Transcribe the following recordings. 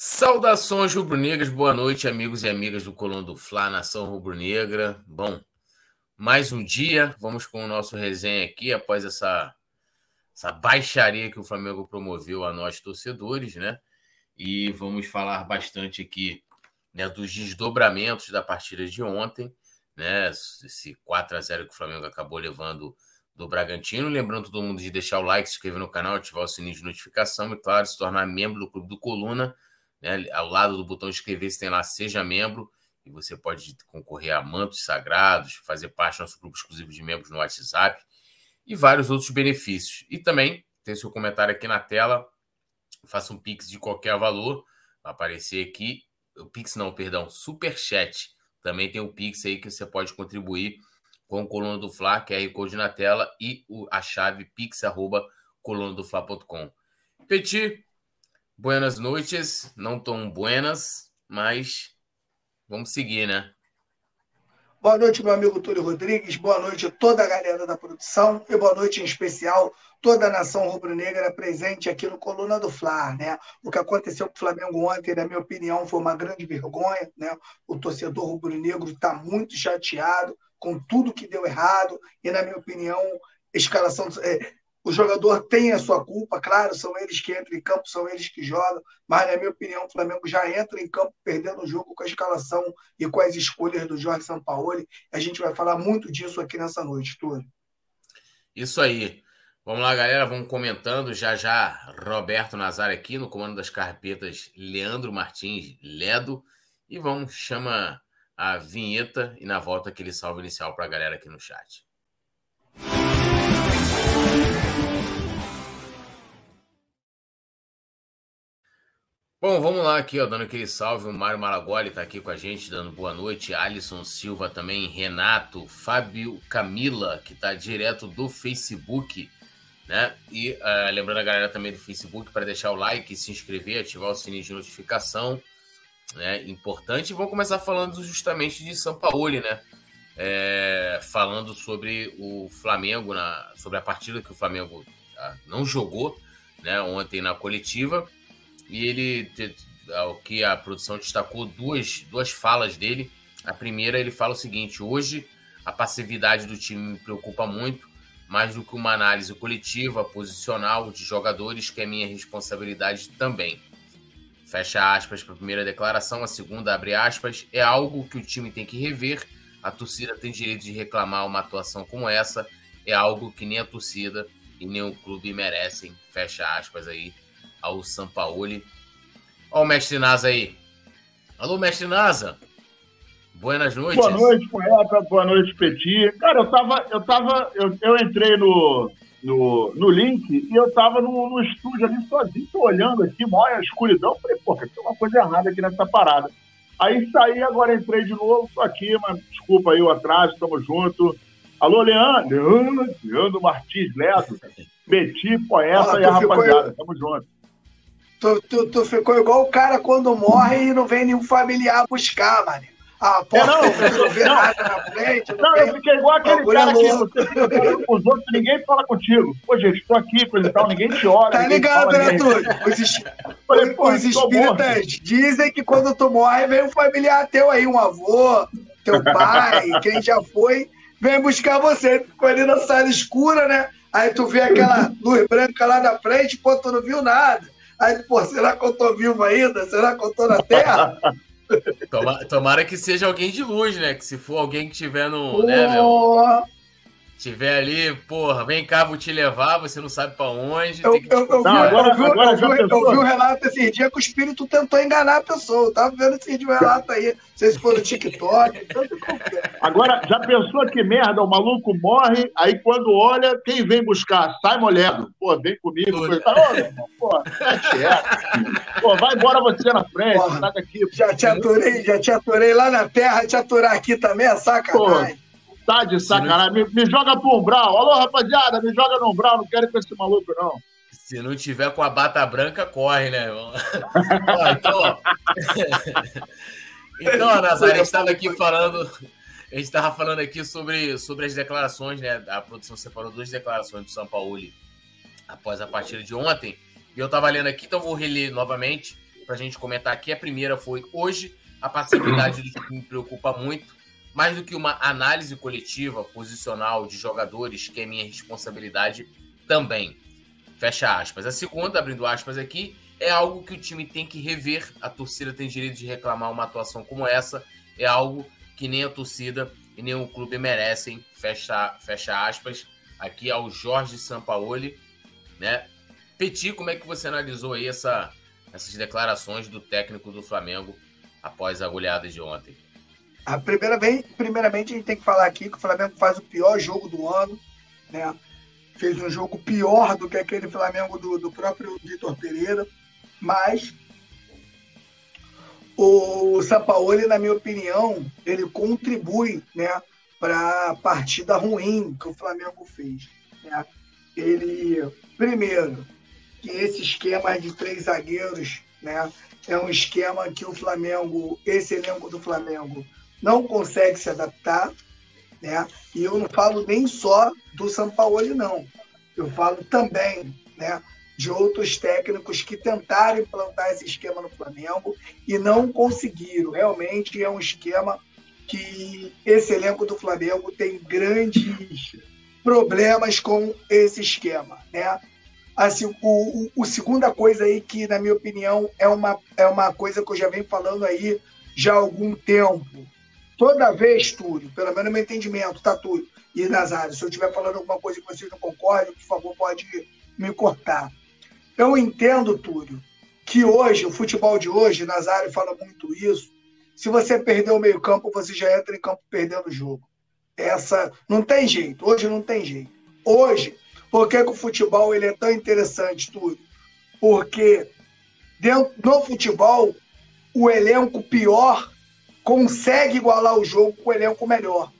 Saudações rubro-negras, boa noite, amigos e amigas do Coluna do Fla, Nação Rubro-Negra. Bom, mais um dia, vamos com o nosso resenha aqui após essa, essa baixaria que o Flamengo promoveu a nós torcedores, né? E vamos falar bastante aqui né, dos desdobramentos da partida de ontem, né? Esse 4 a 0 que o Flamengo acabou levando do Bragantino. Lembrando todo mundo de deixar o like, se inscrever no canal, ativar o sininho de notificação e, claro, se tornar membro do Clube do Coluna né? Ao lado do botão inscrever-se tem lá Seja Membro, e você pode concorrer a mantos sagrados, fazer parte do nosso grupo exclusivo de membros no WhatsApp e vários outros benefícios. E também tem seu comentário aqui na tela, faça um Pix de qualquer valor, vai aparecer aqui. O Pix não, perdão, Super Chat. Também tem o Pix aí que você pode contribuir com o Coluna do Fla, QR Code na tela e a chave pix arroba colunadofla.com. Petit, Buenas noites, não tão buenas, mas vamos seguir, né? Boa noite, meu amigo Túlio Rodrigues. Boa noite a toda a galera da produção e boa noite em especial toda a nação rubro-negra presente aqui no Coluna do Fla, né? O que aconteceu com o Flamengo ontem, na minha opinião, foi uma grande vergonha, né? O torcedor rubro-negro está muito chateado com tudo que deu errado e, na minha opinião, escalação é, o jogador tem a sua culpa, claro, são eles que entram em campo, são eles que jogam, mas, na minha opinião, o Flamengo já entra em campo perdendo o jogo com a escalação e com as escolhas do Jorge Sampaoli. A gente vai falar muito disso aqui nessa noite, Túlio. Isso aí. Vamos lá, galera, vamos comentando. Já já, Roberto Nazar aqui no comando das carpetas, Leandro Martins Ledo. E vamos, chama a vinheta e na volta aquele salve inicial para a galera aqui no chat. Bom, vamos lá aqui, ó, dando aquele salve. O Mário Malagoli está aqui com a gente, dando boa noite. Alisson Silva também, Renato, Fábio Camila, que está direto do Facebook, né? E uh, lembrando a galera também do Facebook para deixar o like, se inscrever, ativar o sininho de notificação, né? Importante. E vamos começar falando justamente de São Paulo, né? É, falando sobre o Flamengo, na, sobre a partida que o Flamengo uh, não jogou, né? Ontem na coletiva e ele, o que a produção destacou, duas, duas falas dele. A primeira, ele fala o seguinte: hoje a passividade do time me preocupa muito, mais do que uma análise coletiva, posicional de jogadores, que é minha responsabilidade também. Fecha aspas para a primeira declaração, a segunda abre aspas. É algo que o time tem que rever. A torcida tem direito de reclamar uma atuação como essa. É algo que nem a torcida e nem o clube merecem. Fecha aspas aí ao Sampaoli. Olha o mestre Nasa aí. Alô, mestre Nasa. Buenas noites. Boa noite, poeta. Boa noite, Petit. Cara, eu tava. Eu, tava, eu, eu entrei no, no, no link e eu tava no, no estúdio ali sozinho, tô olhando aqui, maior escuridão. Falei, pô, tem uma coisa errada aqui nessa parada. Aí saí, agora entrei de novo, tô aqui, mas desculpa aí o atraso, tamo junto. Alô, Leandro, Leandro, Leandro Martins Leto, Petit, poeta e a rapaziada, tamo junto. Tu, tu, tu, ficou igual o cara quando morre e não vem nenhum familiar buscar, mano. A porta é, não, não vê nada na frente. Não, não eu fiquei igual aquele cara que você fica com os outros ninguém fala contigo. Pô, gente, estou aqui, coisa e tal, ninguém te olha. Tá ligado, né, Túlio? Os, es... Falei, os espíritas dizem que quando tu morre, vem um familiar teu aí, um avô, teu pai, quem já foi, vem buscar você. Ficou ali na sala escura, né? Aí tu vê aquela luz branca lá na frente, pô, tu não viu nada. Aí, pô, será que eu tô vivo ainda? Será que eu tô na Terra? Tomara, tomara que seja alguém de luz, né? Que se for alguém que tiver no. Né, meu, tiver ali, porra, vem cá, vou te levar, você não sabe pra onde. Eu, eu, eu, não, agora, eu, agora eu, vi, eu vi o relato esse dia que o espírito tentou enganar a pessoa. Eu tava vendo esse dia, relato aí. Não sei se foi no TikTok. agora, já pensou que merda? O maluco morre, aí quando olha, quem vem buscar? Sai molhado. Pô, vem comigo. Pô, é. pô, vai embora você na frente, porra, sai daqui. Já te aturei, já te aturei lá na terra, te aturar aqui também é sacanagem. Pô. Tá de sacanagem. Me, me, joga pro umbral. Alô, rapaziada, me joga no umbral. Não quero com esse maluco, não. Se não tiver com a bata branca, corre, né, irmão? então, então, Nazaré, a gente estava aqui falando. A gente estava falando aqui sobre, sobre as declarações, né? A produção separou duas declarações do São Paulo após a partida de ontem. E eu estava lendo aqui, então vou reler novamente. para a gente comentar aqui. A primeira foi hoje, a passividade do time me preocupa muito, mais do que uma análise coletiva, posicional de jogadores, que é minha responsabilidade também. Fecha aspas. A segunda, abrindo aspas aqui, é algo que o time tem que rever. A torcida tem direito de reclamar uma atuação como essa. É algo que nem a torcida e nem o clube merecem. Fecha, fecha aspas. Aqui ao Jorge Sampaoli. Né? Petit, como é que você analisou aí essa, essas declarações do técnico do Flamengo após a goleada de ontem? A primeira vez, primeiramente, a gente tem que falar aqui que o Flamengo faz o pior jogo do ano, né? Fez um jogo pior do que aquele Flamengo do, do próprio Vitor Pereira, mas o Sampaoli, na minha opinião, ele contribui, né, para a partida ruim que o Flamengo fez. Né? Ele, primeiro, que esse esquema de três zagueiros, né, é um esquema que o Flamengo, esse elenco do Flamengo, não consegue se adaptar, né? E eu não falo nem só do Sampaoli, não. Eu falo também, né, de outros técnicos que tentaram implantar esse esquema no Flamengo e não conseguiram. Realmente é um esquema que esse elenco do Flamengo tem grandes problemas com esse esquema, né? Assim, o, o, o, segunda coisa aí que, na minha opinião, é uma, é uma coisa que eu já venho falando aí já há algum tempo. Toda vez, Túlio, pelo menos no meu entendimento, tá, Túlio? E Nazário, se eu estiver falando alguma coisa que vocês não concordam, por favor, pode me cortar. Eu entendo, Túlio, que hoje, o futebol de hoje, Nazário fala muito isso, se você perder o meio-campo, você já entra em campo perdendo o jogo. Essa não tem jeito, hoje não tem jeito. Hoje, por que, que o futebol ele é tão interessante, Túlio? Porque dentro, no futebol, o elenco pior consegue igualar o jogo com o elenco melhor.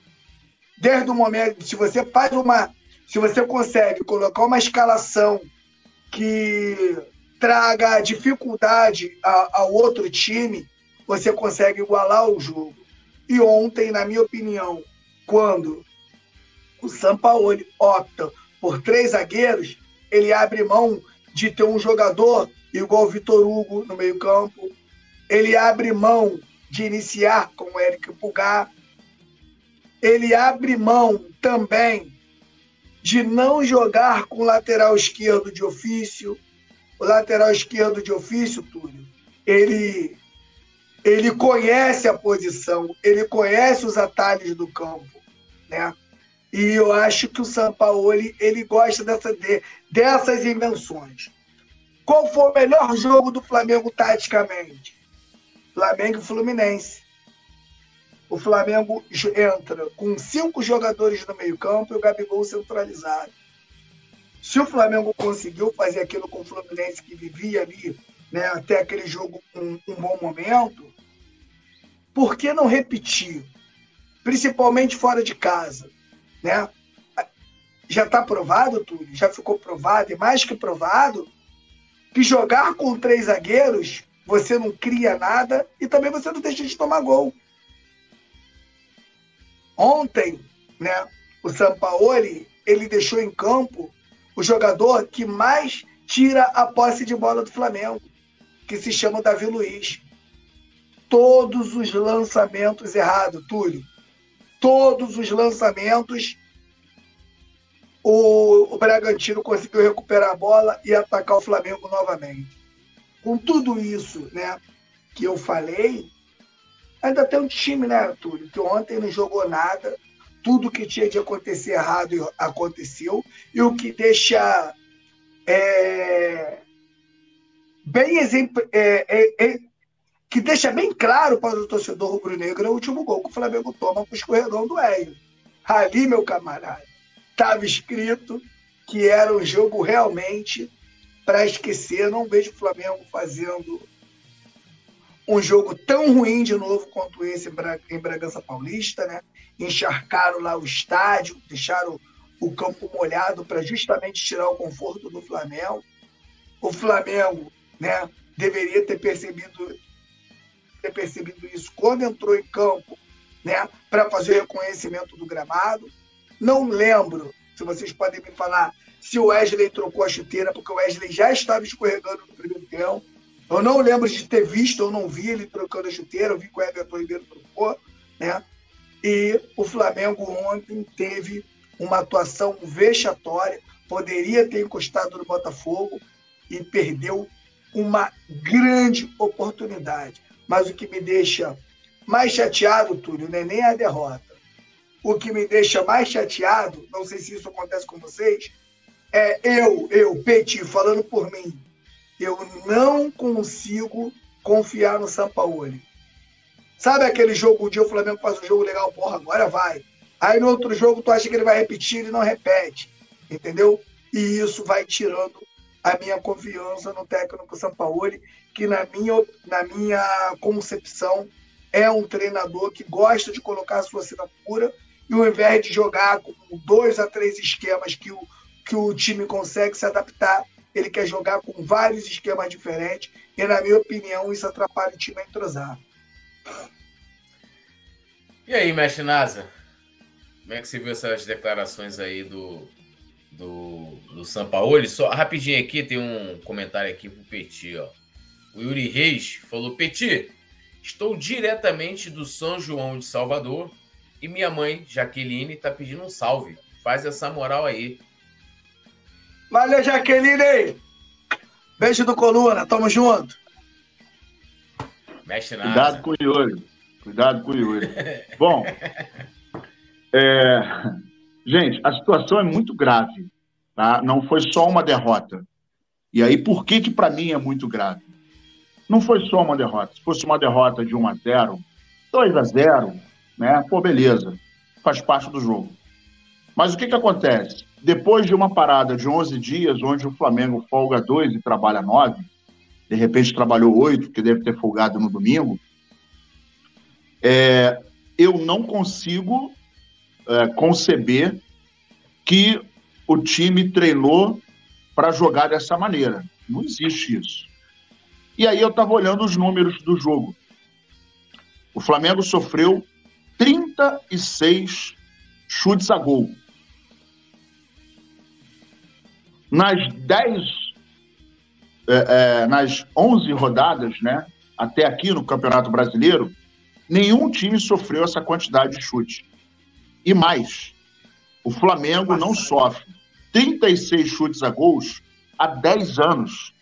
Desde o momento, se você faz uma. Se você consegue colocar uma escalação que traga dificuldade ao outro time, você consegue igualar o jogo. E ontem, na minha opinião, quando o Sampaoli opta por três zagueiros, ele abre mão de ter um jogador igual o Vitor Hugo no meio-campo. Ele abre mão de iniciar com o Eric Pulgar. Ele abre mão também de não jogar com o lateral esquerdo de ofício. O lateral esquerdo de ofício, Túlio, ele, ele conhece a posição, ele conhece os atalhos do campo, né? E eu acho que o Sampaoli ele gosta dessa, de, dessas invenções. Qual foi o melhor jogo do Flamengo taticamente? Flamengo e Fluminense. O Flamengo entra com cinco jogadores no meio-campo e o Gabigol centralizado. Se o Flamengo conseguiu fazer aquilo com o Fluminense que vivia ali, né, até aquele jogo um, um bom momento, por que não repetir? Principalmente fora de casa. Né? Já está provado, Túlio, já ficou provado, e mais que provado, que jogar com três zagueiros você não cria nada e também você não deixa de tomar gol. Ontem, né, o Sampaoli, ele deixou em campo o jogador que mais tira a posse de bola do Flamengo, que se chama Davi Luiz. Todos os lançamentos errados, Túlio todos os lançamentos, o, o Bragantino conseguiu recuperar a bola e atacar o Flamengo novamente. Com tudo isso né, que eu falei, ainda tem um time, né, Túlio, que ontem não jogou nada, tudo que tinha de acontecer errado aconteceu, e o que deixa é, bem exemplo, é, é, é que deixa bem claro para o torcedor rubro-negro é o último gol que o Flamengo toma com o escorregão do Hélio. Ali, meu camarada, estava escrito que era um jogo realmente para esquecer. Não vejo o Flamengo fazendo um jogo tão ruim de novo quanto esse em Bragança Paulista, né? Encharcaram lá o estádio, deixaram o campo molhado para justamente tirar o conforto do Flamengo. O Flamengo, né, deveria ter percebido ter percebido isso quando entrou em campo, né, para fazer o reconhecimento do gramado. Não lembro se vocês podem me falar se o Wesley trocou a chuteira, porque o Wesley já estava escorregando no primeiro tempo. Eu não lembro de ter visto, eu não vi ele trocando a chuteira, eu vi que o Everton Ribeiro trocou, né? E o Flamengo ontem teve uma atuação vexatória, poderia ter encostado no Botafogo e perdeu uma grande oportunidade. Mas o que me deixa mais chateado, Túlio, não é nem a derrota. O que me deixa mais chateado, não sei se isso acontece com vocês, é eu, eu, Petit, falando por mim. Eu não consigo confiar no Sampaoli. Sabe aquele jogo, um dia o Flamengo faz um jogo legal, porra, agora vai. Aí no outro jogo tu acha que ele vai repetir e não repete. Entendeu? E isso vai tirando a minha confiança no técnico Sampaoli, que na minha, na minha concepção é um treinador que gosta de colocar a sua assinatura e ao invés de jogar com dois a três esquemas que o, que o time consegue se adaptar, ele quer jogar com vários esquemas diferentes e, na minha opinião, isso atrapalha o time a entrosar. E aí, mestre Nasa? Como é que você viu essas declarações aí do, do, do Sampaoli? Só rapidinho aqui, tem um comentário aqui pro Petit, ó. O Yuri Reis falou: Petit, estou diretamente do São João de Salvador e minha mãe, Jaqueline, tá pedindo um salve. Faz essa moral aí. Valeu, Jaqueline! Beijo do Coluna, tamo junto. Mexe nada. Cuidado com o Yuri. Cuidado com o Yuri. Bom, é... gente, a situação é muito grave. Tá? Não foi só uma derrota. E aí, por que que para mim é muito grave? Não foi só uma derrota. Se fosse uma derrota de 1 a 0, 2 a 0, né? Pô, beleza. Faz parte do jogo. Mas o que que acontece? Depois de uma parada de 11 dias, onde o Flamengo folga 2 e trabalha 9, de repente trabalhou 8, que deve ter folgado no domingo, é, eu não consigo é, conceber que o time treinou para jogar dessa maneira. Não existe isso. E aí eu estava olhando os números do jogo. O Flamengo sofreu 36 chutes a gol. Nas 10, é, é, nas 11 rodadas, né, até aqui no Campeonato Brasileiro, nenhum time sofreu essa quantidade de chute. E mais, o Flamengo não sofre 36 chutes a gols há 10 anos.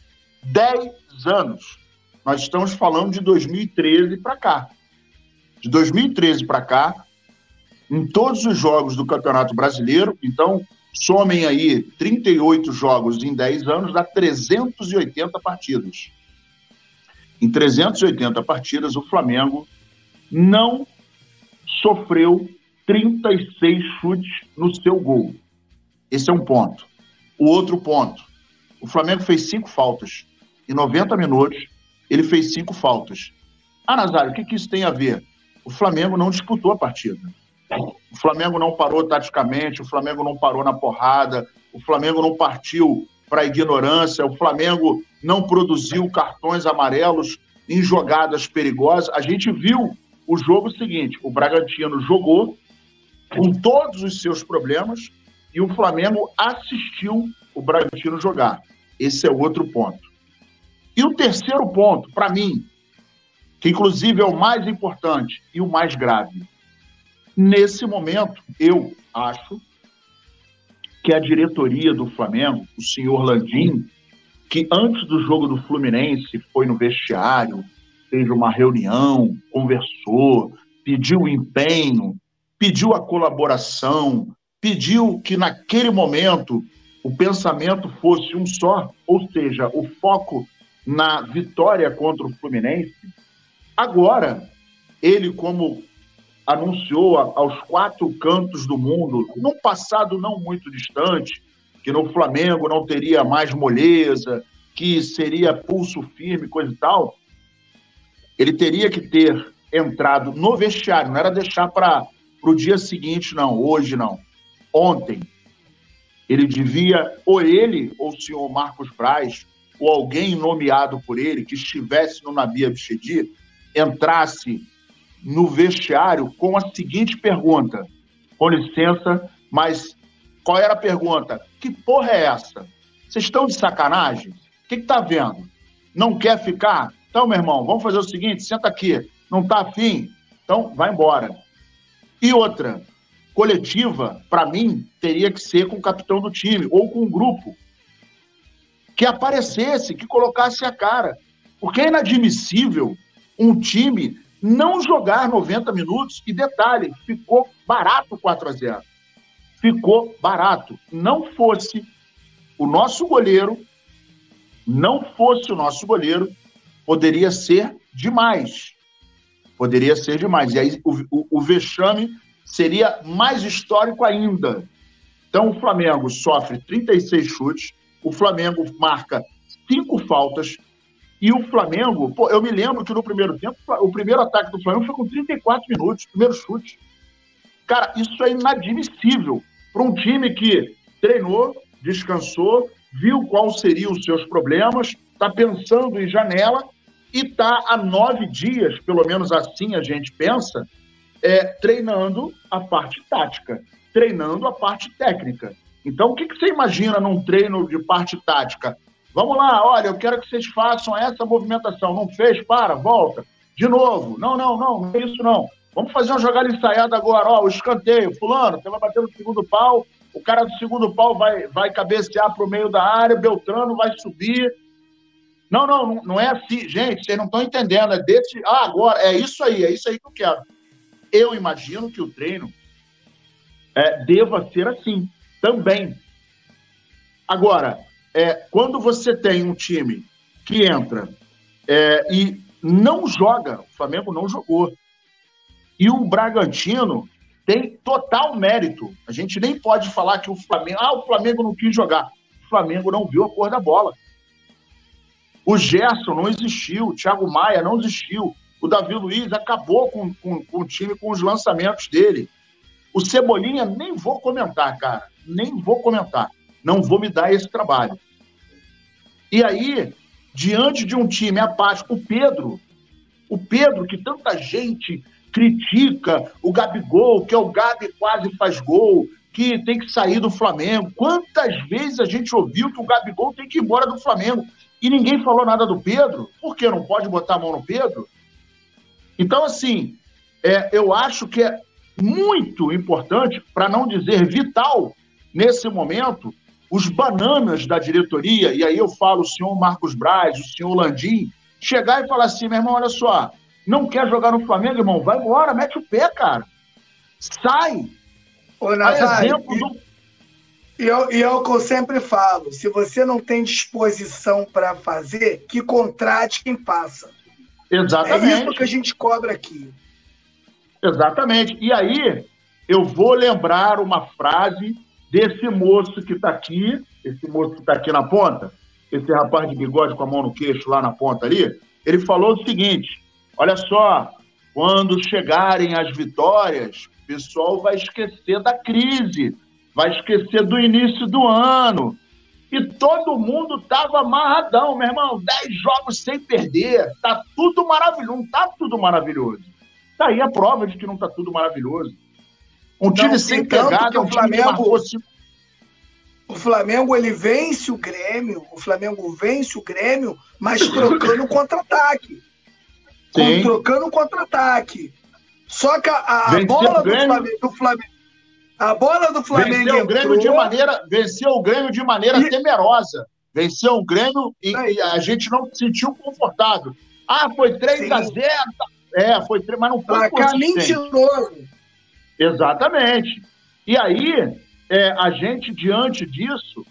10 anos. Nós estamos falando de 2013 para cá. De 2013 para cá, em todos os jogos do Campeonato Brasileiro, então somem aí 38 jogos em 10 anos, dá 380 partidas. Em 380 partidas, o Flamengo não sofreu 36 chutes no seu gol. Esse é um ponto. O outro ponto: o Flamengo fez cinco faltas em 90 minutos, ele fez cinco faltas. Ah, Nazário, o que, que isso tem a ver? O Flamengo não disputou a partida. O Flamengo não parou taticamente, o Flamengo não parou na porrada, o Flamengo não partiu para a ignorância, o Flamengo não produziu cartões amarelos em jogadas perigosas. A gente viu o jogo seguinte: o Bragantino jogou com todos os seus problemas e o Flamengo assistiu o Bragantino jogar. Esse é outro ponto. E o terceiro ponto, para mim, que inclusive é o mais importante e o mais grave. Nesse momento, eu acho que a diretoria do Flamengo, o senhor Landim, que antes do jogo do Fluminense foi no vestiário, fez uma reunião, conversou, pediu empenho, pediu a colaboração, pediu que naquele momento o pensamento fosse um só, ou seja, o foco na vitória contra o Fluminense, agora ele, como anunciou aos quatro cantos do mundo, num passado não muito distante, que no Flamengo não teria mais moleza, que seria pulso firme, coisa e tal, ele teria que ter entrado no vestiário, não era deixar para o dia seguinte, não, hoje não, ontem. Ele devia, ou ele, ou o senhor Marcos Braz, ou alguém nomeado por ele que estivesse no Nabi Abichedi entrasse no vestiário com a seguinte pergunta: com licença, mas qual era a pergunta? Que porra é essa? Vocês estão de sacanagem? O que está vendo? Não quer ficar? Então, meu irmão, vamos fazer o seguinte: senta aqui. Não está afim? Então, vai embora. E outra, coletiva, para mim, teria que ser com o capitão do time ou com o grupo que aparecesse, que colocasse a cara. Porque é inadmissível um time não jogar 90 minutos. E detalhe, ficou barato 4 a 0 Ficou barato. Não fosse o nosso goleiro, não fosse o nosso goleiro, poderia ser demais. Poderia ser demais. E aí o, o, o vexame seria mais histórico ainda. Então o Flamengo sofre 36 chutes, o Flamengo marca cinco faltas, e o Flamengo, pô, eu me lembro que no primeiro tempo, o primeiro ataque do Flamengo foi com 34 minutos, primeiro chute. Cara, isso é inadmissível para um time que treinou, descansou, viu quais seriam os seus problemas, está pensando em janela e está há nove dias, pelo menos assim a gente pensa, é, treinando a parte tática, treinando a parte técnica. Então, o que, que você imagina num treino de parte tática? Vamos lá, olha, eu quero que vocês façam essa movimentação. Não fez? Para, volta. De novo. Não, não, não, não é isso não. Vamos fazer uma jogada ensaiada agora. Ó, o escanteio. Fulano, você vai bater no segundo pau, o cara do segundo pau vai, vai cabecear para o meio da área, Beltrano vai subir. Não, não, não é assim. Gente, vocês não estão entendendo. É desse. Ah, agora, é isso aí, é isso aí que eu quero. Eu imagino que o treino é, deva ser assim também. Agora, é, quando você tem um time que entra é, e não joga, o Flamengo não jogou, e o Bragantino tem total mérito. A gente nem pode falar que o Flamengo. Ah, o Flamengo não quis jogar. O Flamengo não viu a cor da bola. O Gerson não existiu, o Thiago Maia não existiu. O Davi Luiz acabou com, com, com o time, com os lançamentos dele. O Cebolinha, nem vou comentar, cara. Nem vou comentar. Não vou me dar esse trabalho. E aí, diante de um time apático, o Pedro, o Pedro, que tanta gente critica o Gabigol, que é o Gabi quase faz gol, que tem que sair do Flamengo. Quantas vezes a gente ouviu que o Gabigol tem que ir embora do Flamengo e ninguém falou nada do Pedro? Por que não pode botar a mão no Pedro? Então, assim, é, eu acho que é muito importante, para não dizer vital, nesse momento, os bananas da diretoria, e aí eu falo o senhor Marcos Braz, o senhor Landim, chegar e falar assim, meu irmão, olha só, não quer jogar no Flamengo, irmão? Vai embora, mete o pé, cara. Sai. Ô, exemplo do... e, eu, e é o que eu sempre falo: se você não tem disposição para fazer, que contrate quem passa. Exatamente. É isso que a gente cobra aqui. Exatamente. E aí, eu vou lembrar uma frase desse moço que está aqui, esse moço que está aqui na ponta, esse rapaz de bigode com a mão no queixo lá na ponta ali, ele falou o seguinte: Olha só, quando chegarem as vitórias, o pessoal vai esquecer da crise, vai esquecer do início do ano. E todo mundo tava amarradão, meu irmão. Dez jogos sem perder. Tá tudo maravilhoso. Não tá tudo maravilhoso. Tá aí a prova de que não tá tudo maravilhoso. Um time sem pegada, um Flamengo... time que marcou o Flamengo ele vence o Grêmio, o Flamengo vence o Grêmio, mas trocando contra-ataque. Sim. trocando contra-ataque. Só que a, a bola do Flamengo, do Flamengo, a bola do Flamengo venceu o Grêmio de maneira, venceu o Grêmio de maneira e... temerosa. Venceu o Grêmio e, e, a gente não se sentiu confortável. Ah, foi 3 Sim. a 0. Tá. É, foi 3, mas não foi Placar mentiroso. Exatamente. E aí, é, a gente, diante disso,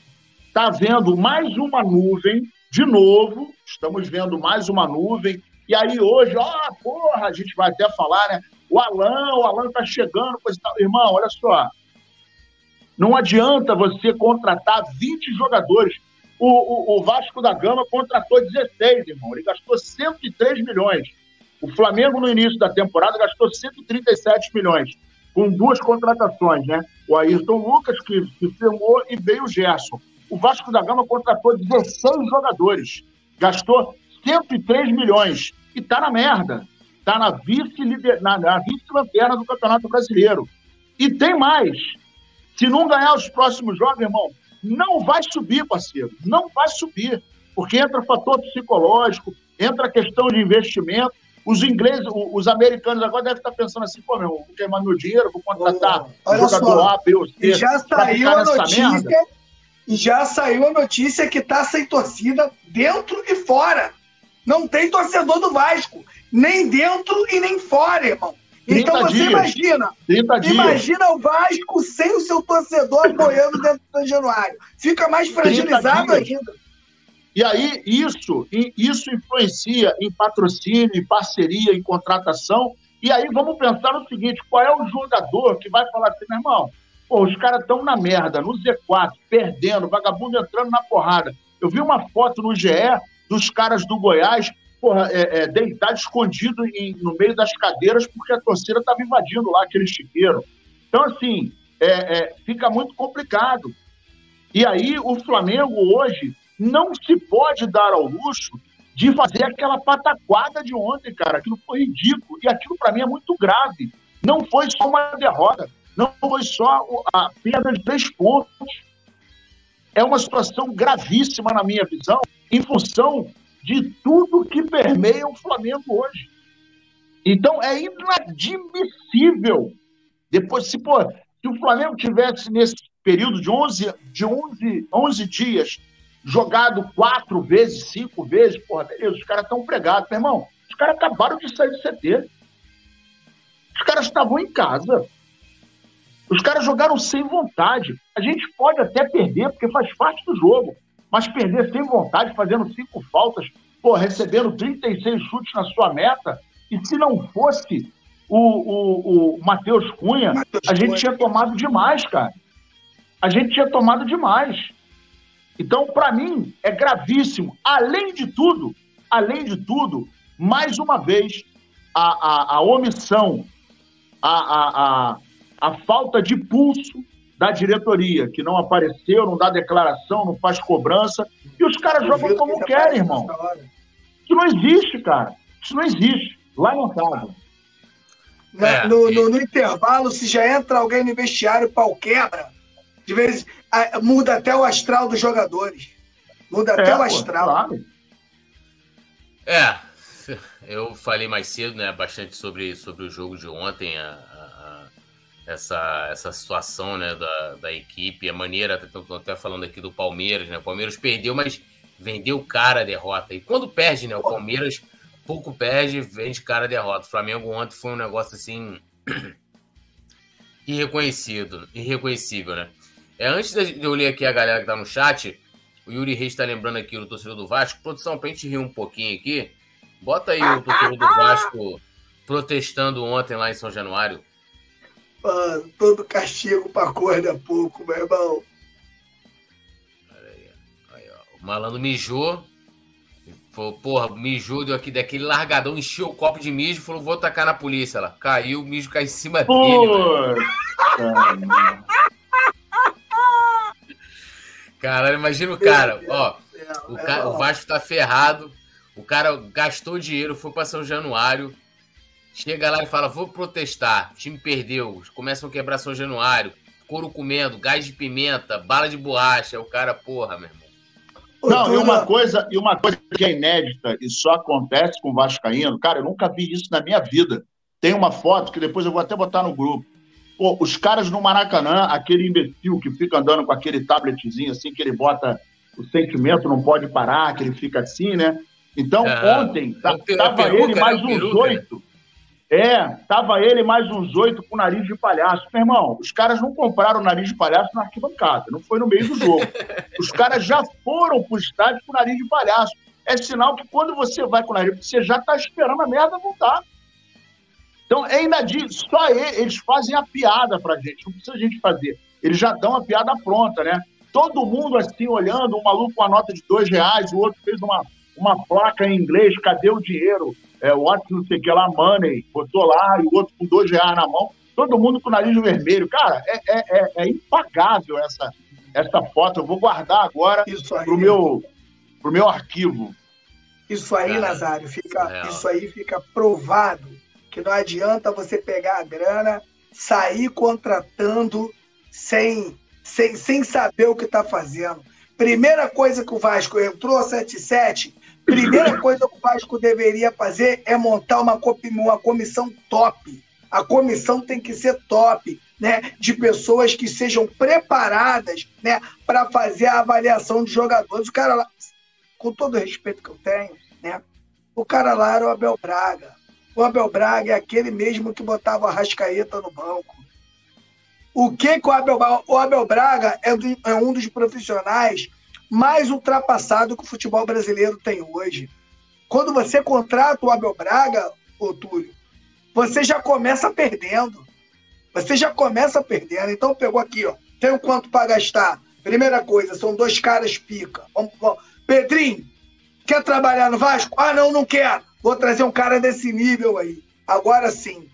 está vendo mais uma nuvem, de novo, estamos vendo mais uma nuvem e aí hoje, ó, porra, a gente vai até falar, né? O Alan, o Alan tá chegando, tal. Irmão, olha só. Não adianta você contratar 20 jogadores. O, o, o, Vasco da Gama contratou 16, irmão. Ele gastou 103 milhões. O Flamengo, no início da temporada, gastou 137 milhões, com duas contratações, né? O Ayrton Lucas, que se firmou, e veio o Gerson. O Vasco da Gama contratou 16 jogadores, gastou 103 milhões. E tá na merda. Tá na vice-lanterna na, na vice do Campeonato Brasileiro. E tem mais. Se não ganhar os próximos jogos, irmão, não vai subir, parceiro. Não vai subir. porque entra fator psicológico, entra a questão de investimento. Os ingleses, os americanos agora devem estar pensando assim, pô, meu, vou queimar meu dinheiro, vou contratar oh, jogador só. A, B ou C. E já saiu a notícia, e já saiu a notícia que tá sem torcida dentro e fora. Não tem torcedor do Vasco, nem dentro e nem fora, irmão. Então você dias. imagina, imagina o Vasco sem o seu torcedor apoiando dentro do Januário. Fica mais fragilizado ainda. E aí, isso, isso influencia em patrocínio, em parceria, em contratação. E aí, vamos pensar no seguinte: qual é o jogador que vai falar assim, meu irmão? Pô, os caras estão na merda, no Z4, perdendo, vagabundo entrando na porrada. Eu vi uma foto no GE dos caras do Goiás, porra, é, é, deitado escondido em, no meio das cadeiras porque a torcida estava invadindo lá aquele chiqueiro. Então, assim, é, é, fica muito complicado. E aí, o Flamengo hoje não se pode dar ao luxo de fazer aquela pataquada de ontem, cara. Aquilo foi ridículo. E aquilo, para mim, é muito grave. Não foi só uma derrota. Não foi só a perda de três pontos. É uma situação gravíssima, na minha visão, em função de tudo que permeia o Flamengo hoje. Então, é inadmissível. Depois, se, pô, se o Flamengo tivesse nesse período de 11, de 11, 11 dias jogado quatro vezes, cinco vezes, porra, beleza, os caras estão pregados, meu irmão. Os caras acabaram de sair do CT. Os caras estavam em casa. Os caras jogaram sem vontade. A gente pode até perder, porque faz parte do jogo. Mas perder sem vontade, fazendo cinco faltas, pô, recebendo 36 chutes na sua meta, e se não fosse o, o, o Matheus Cunha, Mateus a gente Cunha. tinha tomado demais, cara. A gente tinha tomado demais. Então, para mim, é gravíssimo. Além de tudo, além de tudo, mais uma vez, a, a, a omissão, a, a, a, a falta de pulso da diretoria, que não apareceu, não dá declaração, não faz cobrança, e os caras jogam como que querem, irmão. Isso não existe, cara. Isso não existe. Lamentável. É, no, no, no, intervalo, se já entra alguém no vestiário, pau quebra. De vez muda até o astral dos jogadores. Muda é, até o astral. Claro. É, eu falei mais cedo, né, bastante sobre, sobre o jogo de ontem, a, a, essa, essa situação, né, da, da equipe, a maneira, estou até falando aqui do Palmeiras, né, o Palmeiras perdeu, mas vendeu cara a derrota. E quando perde, né, o Palmeiras pouco perde, vende cara a derrota. O Flamengo ontem foi um negócio assim irreconhecido, irreconhecível, né? É, antes de eu ler aqui a galera que tá no chat, o Yuri Reis está lembrando aqui o torcedor do Vasco. Produção, pra gente rir um pouquinho aqui, bota aí o torcedor do Vasco protestando ontem lá em São Januário. Mano, todo castigo pra corda é pouco, meu irmão. Aí, aí, ó. O malandro mijou. Falou, porra, mijou, deu aqui daquele largadão, encheu o copo de mijo falou, vou tacar na polícia. Ela caiu, o mijo caiu em cima dele. Caralho, imagina o cara, ó. O, cara, o Vasco tá ferrado. O cara gastou dinheiro, foi para São Januário. Chega lá e fala: vou protestar. O time perdeu. Começam a quebrar São Januário. Couro comendo, gás de pimenta, bala de borracha. O cara, porra, meu irmão. Não, e uma coisa, e uma coisa que é inédita e só acontece com o Vascaíno, cara, eu nunca vi isso na minha vida. Tem uma foto que depois eu vou até botar no grupo. Pô, os caras no Maracanã, aquele imbecil que fica andando com aquele tabletzinho assim, que ele bota o sentimento não pode parar, que ele fica assim, né? Então, é, ontem, tá, tava peruca, ele mais né? uns né? oito. É, tava ele mais uns oito com nariz de palhaço. Meu irmão, os caras não compraram nariz de palhaço na arquibancada, não foi no meio do jogo. os caras já foram pro estádio com nariz de palhaço. É sinal que quando você vai com nariz, você já tá esperando a merda voltar. Então, é inadível. Só eles fazem a piada pra gente, não precisa a gente fazer. Eles já dão a piada pronta, né? Todo mundo assim olhando, um maluco com a nota de dois reais, o outro fez uma, uma placa em inglês, cadê o dinheiro? É, o outro não sei o que lá, money, botou lá, e o outro com dois reais na mão. Todo mundo com o nariz vermelho. Cara, é, é, é, é impagável essa, essa foto. Eu vou guardar agora isso aí, pro, meu, pro meu arquivo. Isso aí, Nazário, fica, é. isso aí fica provado que não adianta você pegar a grana, sair contratando sem, sem, sem saber o que está fazendo. Primeira coisa que o Vasco entrou 7-7, primeira coisa que o Vasco deveria fazer é montar uma, uma comissão top. A comissão tem que ser top, né? De pessoas que sejam preparadas, né? Para fazer a avaliação de jogadores. O cara lá, com todo o respeito que eu tenho, né? O cara lá era o Abel Braga. O Abel Braga é aquele mesmo que botava a Rascaeta no banco. O que, que o Abel, o Abel Braga é, do, é um dos profissionais mais ultrapassado que o futebol brasileiro tem hoje. Quando você contrata o Abel Braga, ô Túlio, você já começa perdendo. Você já começa perdendo. Então pegou aqui, ó. Tem o quanto para gastar. Primeira coisa, são dois caras pica. Vamos, vamos. Pedrinho, quer trabalhar no Vasco? Ah, não, não quero. Vou trazer um cara desse nível aí. Agora sim.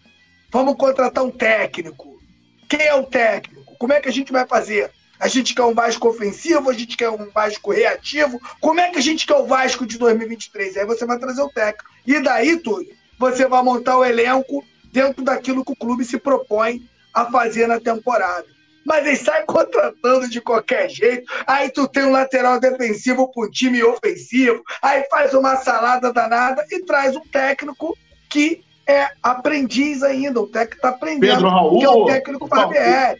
Vamos contratar um técnico. Quem é o técnico? Como é que a gente vai fazer? A gente quer um Vasco ofensivo, a gente quer um Vasco reativo. Como é que a gente quer o Vasco de 2023? Aí você vai trazer o técnico. E daí, Túlio, você vai montar o elenco dentro daquilo que o clube se propõe a fazer na temporada. Mas ele sai contratando de qualquer jeito. Aí tu tem um lateral defensivo para um time ofensivo. Aí faz uma salada danada e traz um técnico que é aprendiz ainda, o técnico está aprendendo. Pedro Raul, que é o técnico Barbieri.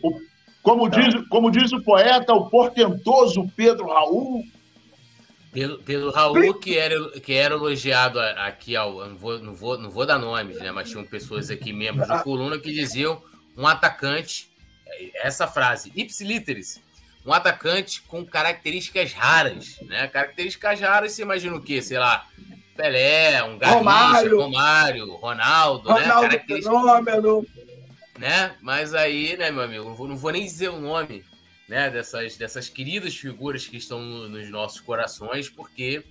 Como diz, como diz o poeta, o portentoso Pedro Raul. Pedro, Pedro Raul, que era, que era elogiado aqui, ao, não, vou, não, vou, não vou dar nomes, né? Mas tinham pessoas aqui, membros da coluna, que diziam um atacante, essa frase, ipsiliteris, um atacante com características raras, né? Características raras, você imagina o quê? Sei lá, Pelé, um Garrincha, Romário, Romário Ronaldo, né? Ronaldo né? Fenômeno. Né? Mas aí, né, meu amigo, não vou, não vou nem dizer o nome né, dessas, dessas queridas figuras que estão nos nossos corações, porque.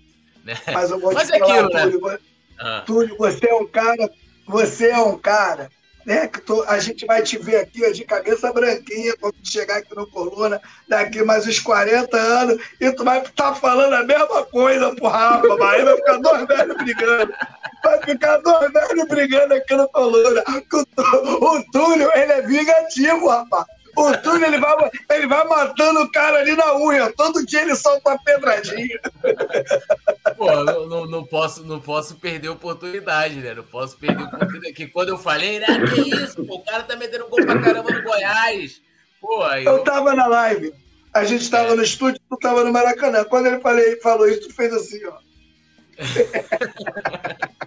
Né? Mas, eu vou Mas é aquilo, né? Túlio, ah. Túlio, você é um cara. Você é um cara né? Que tô, a gente vai te ver aqui de cabeça branquinha quando chegar aqui no Coluna daqui mais uns 40 anos e tu vai estar tá falando a mesma coisa pro Rafa, aí vai ficar dois velhos brigando. Vai ficar dois velhos brigando aqui no Coluna. O, o Túlio, ele é vingativo, rapaz. O Túlio, ele vai, ele vai matando o cara ali na unha. Todo dia ele solta uma pedradinha. Pô, não, não, não, posso, não posso perder a oportunidade, né? Não posso perder a oportunidade. Que quando eu falei, ah, que isso? Pô, o cara tá metendo gol pra caramba no Goiás. Pô, aí eu... eu tava na live. A gente tava é. no estúdio, tu tava no Maracanã. Quando ele falei, falou isso, tu fez assim, ó.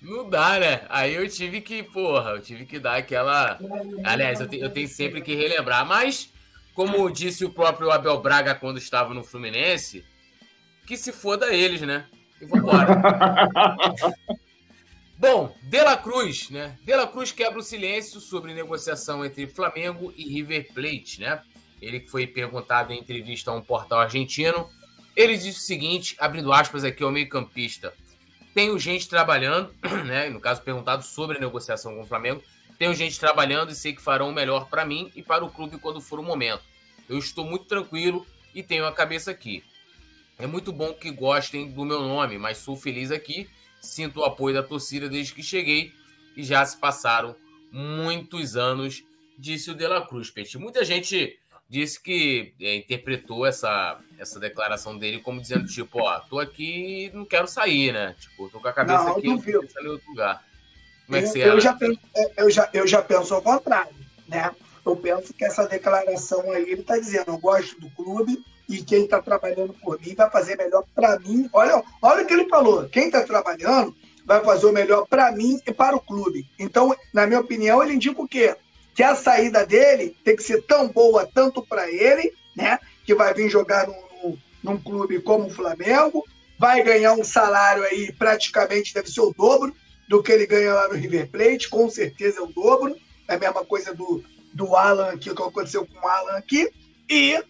Não dá, né? Aí eu tive que, porra, eu tive que dar aquela. Aliás, eu, te, eu tenho sempre que relembrar. Mas, como disse o próprio Abel Braga quando estava no Fluminense, que se foda eles, né? E vambora. Bom, De La Cruz, né? De La Cruz quebra o silêncio sobre negociação entre Flamengo e River Plate, né? Ele que foi perguntado em entrevista a um portal argentino. Ele disse o seguinte, abrindo aspas aqui ao meio-campista. Tenho gente trabalhando, né? No caso, perguntado sobre a negociação com o Flamengo. Tenho gente trabalhando e sei que farão o melhor para mim e para o clube quando for o momento. Eu estou muito tranquilo e tenho a cabeça aqui. É muito bom que gostem do meu nome, mas sou feliz aqui. Sinto o apoio da torcida desde que cheguei e já se passaram muitos anos, disse o De La Cruz. Peixe. Muita gente disse que é, interpretou essa, essa declaração dele como dizendo, tipo, ó, tô aqui e não quero sair, né? Tipo, tô com a cabeça não, aqui e em outro lugar. Como é que você eu, já penso, é, eu, já, eu já penso ao contrário, né? Eu penso que essa declaração aí, ele tá dizendo, eu gosto do clube e quem está trabalhando por mim vai fazer melhor para mim. Olha, olha o que ele falou, quem está trabalhando vai fazer o melhor para mim e para o clube. Então, na minha opinião, ele indica o quê? Que a saída dele tem que ser tão boa tanto para ele, né, que vai vir jogar num, num clube como o Flamengo, vai ganhar um salário aí praticamente deve ser o dobro do que ele ganha lá no River Plate, com certeza é o dobro. É a mesma coisa do, do Alan aqui, o que aconteceu com o Alan aqui. E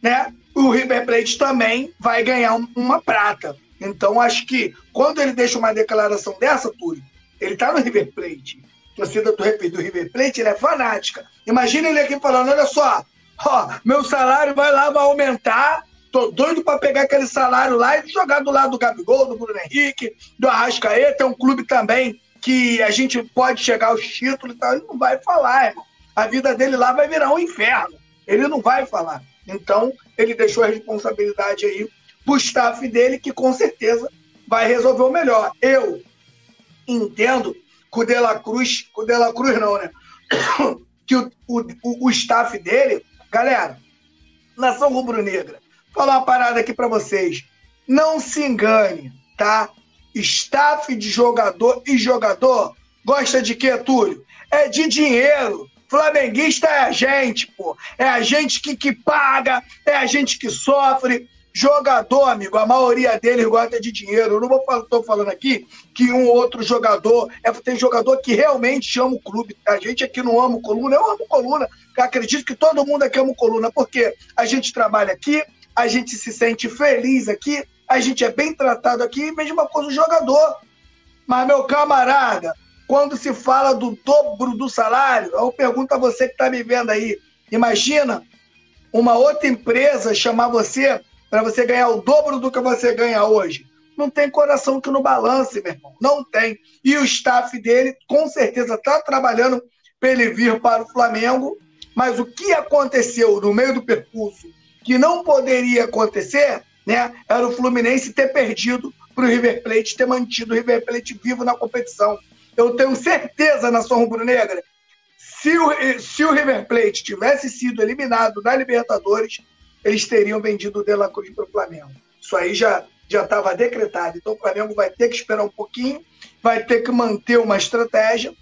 né, o River Plate também vai ganhar uma prata. Então, acho que quando ele deixa uma declaração dessa, Túlio, ele está no River Plate torcida do, do River Plate, ele é fanática. Imagina ele aqui falando, olha só, ó, meu salário vai lá, vai aumentar, tô doido para pegar aquele salário lá e jogar do lado do Gabigol, do Bruno Henrique, do Arrascaeta, é um clube também que a gente pode chegar aos títulos e tal, ele não vai falar, irmão. A vida dele lá vai virar um inferno. Ele não vai falar. Então, ele deixou a responsabilidade aí para o staff dele, que com certeza vai resolver o melhor. Eu entendo que o De La Cruz, o De La Cruz não, né? Que o, o, o staff dele, galera, nação rubro-negra, falar uma parada aqui para vocês. Não se engane, tá? Staff de jogador e jogador gosta de quê, Túlio? É de dinheiro. Flamenguista é a gente, pô. É a gente que, que paga, é a gente que sofre. Jogador, amigo, a maioria deles gosta de dinheiro. Eu não vou tô falando aqui que um outro jogador. É, tem jogador que realmente ama o clube. A gente aqui não ama o coluna, eu amo coluna. Acredito que todo mundo aqui ama o coluna, porque a gente trabalha aqui, a gente se sente feliz aqui, a gente é bem tratado aqui, mesma coisa o jogador. Mas, meu camarada, quando se fala do dobro do salário, eu pergunto a você que está me vendo aí, imagina uma outra empresa chamar você para você ganhar o dobro do que você ganha hoje. Não tem coração que no balance, meu irmão. Não tem. E o staff dele, com certeza, está trabalhando para ele vir para o Flamengo. Mas o que aconteceu no meio do percurso que não poderia acontecer, né, era o Fluminense ter perdido para o River Plate, ter mantido o River Plate vivo na competição. Eu tenho certeza, nação rubro-negra, se o, se o River Plate tivesse sido eliminado da Libertadores, eles teriam vendido o De La Cruz para o Flamengo. Isso aí já já estava decretado. Então o Flamengo vai ter que esperar um pouquinho, vai ter que manter uma estratégia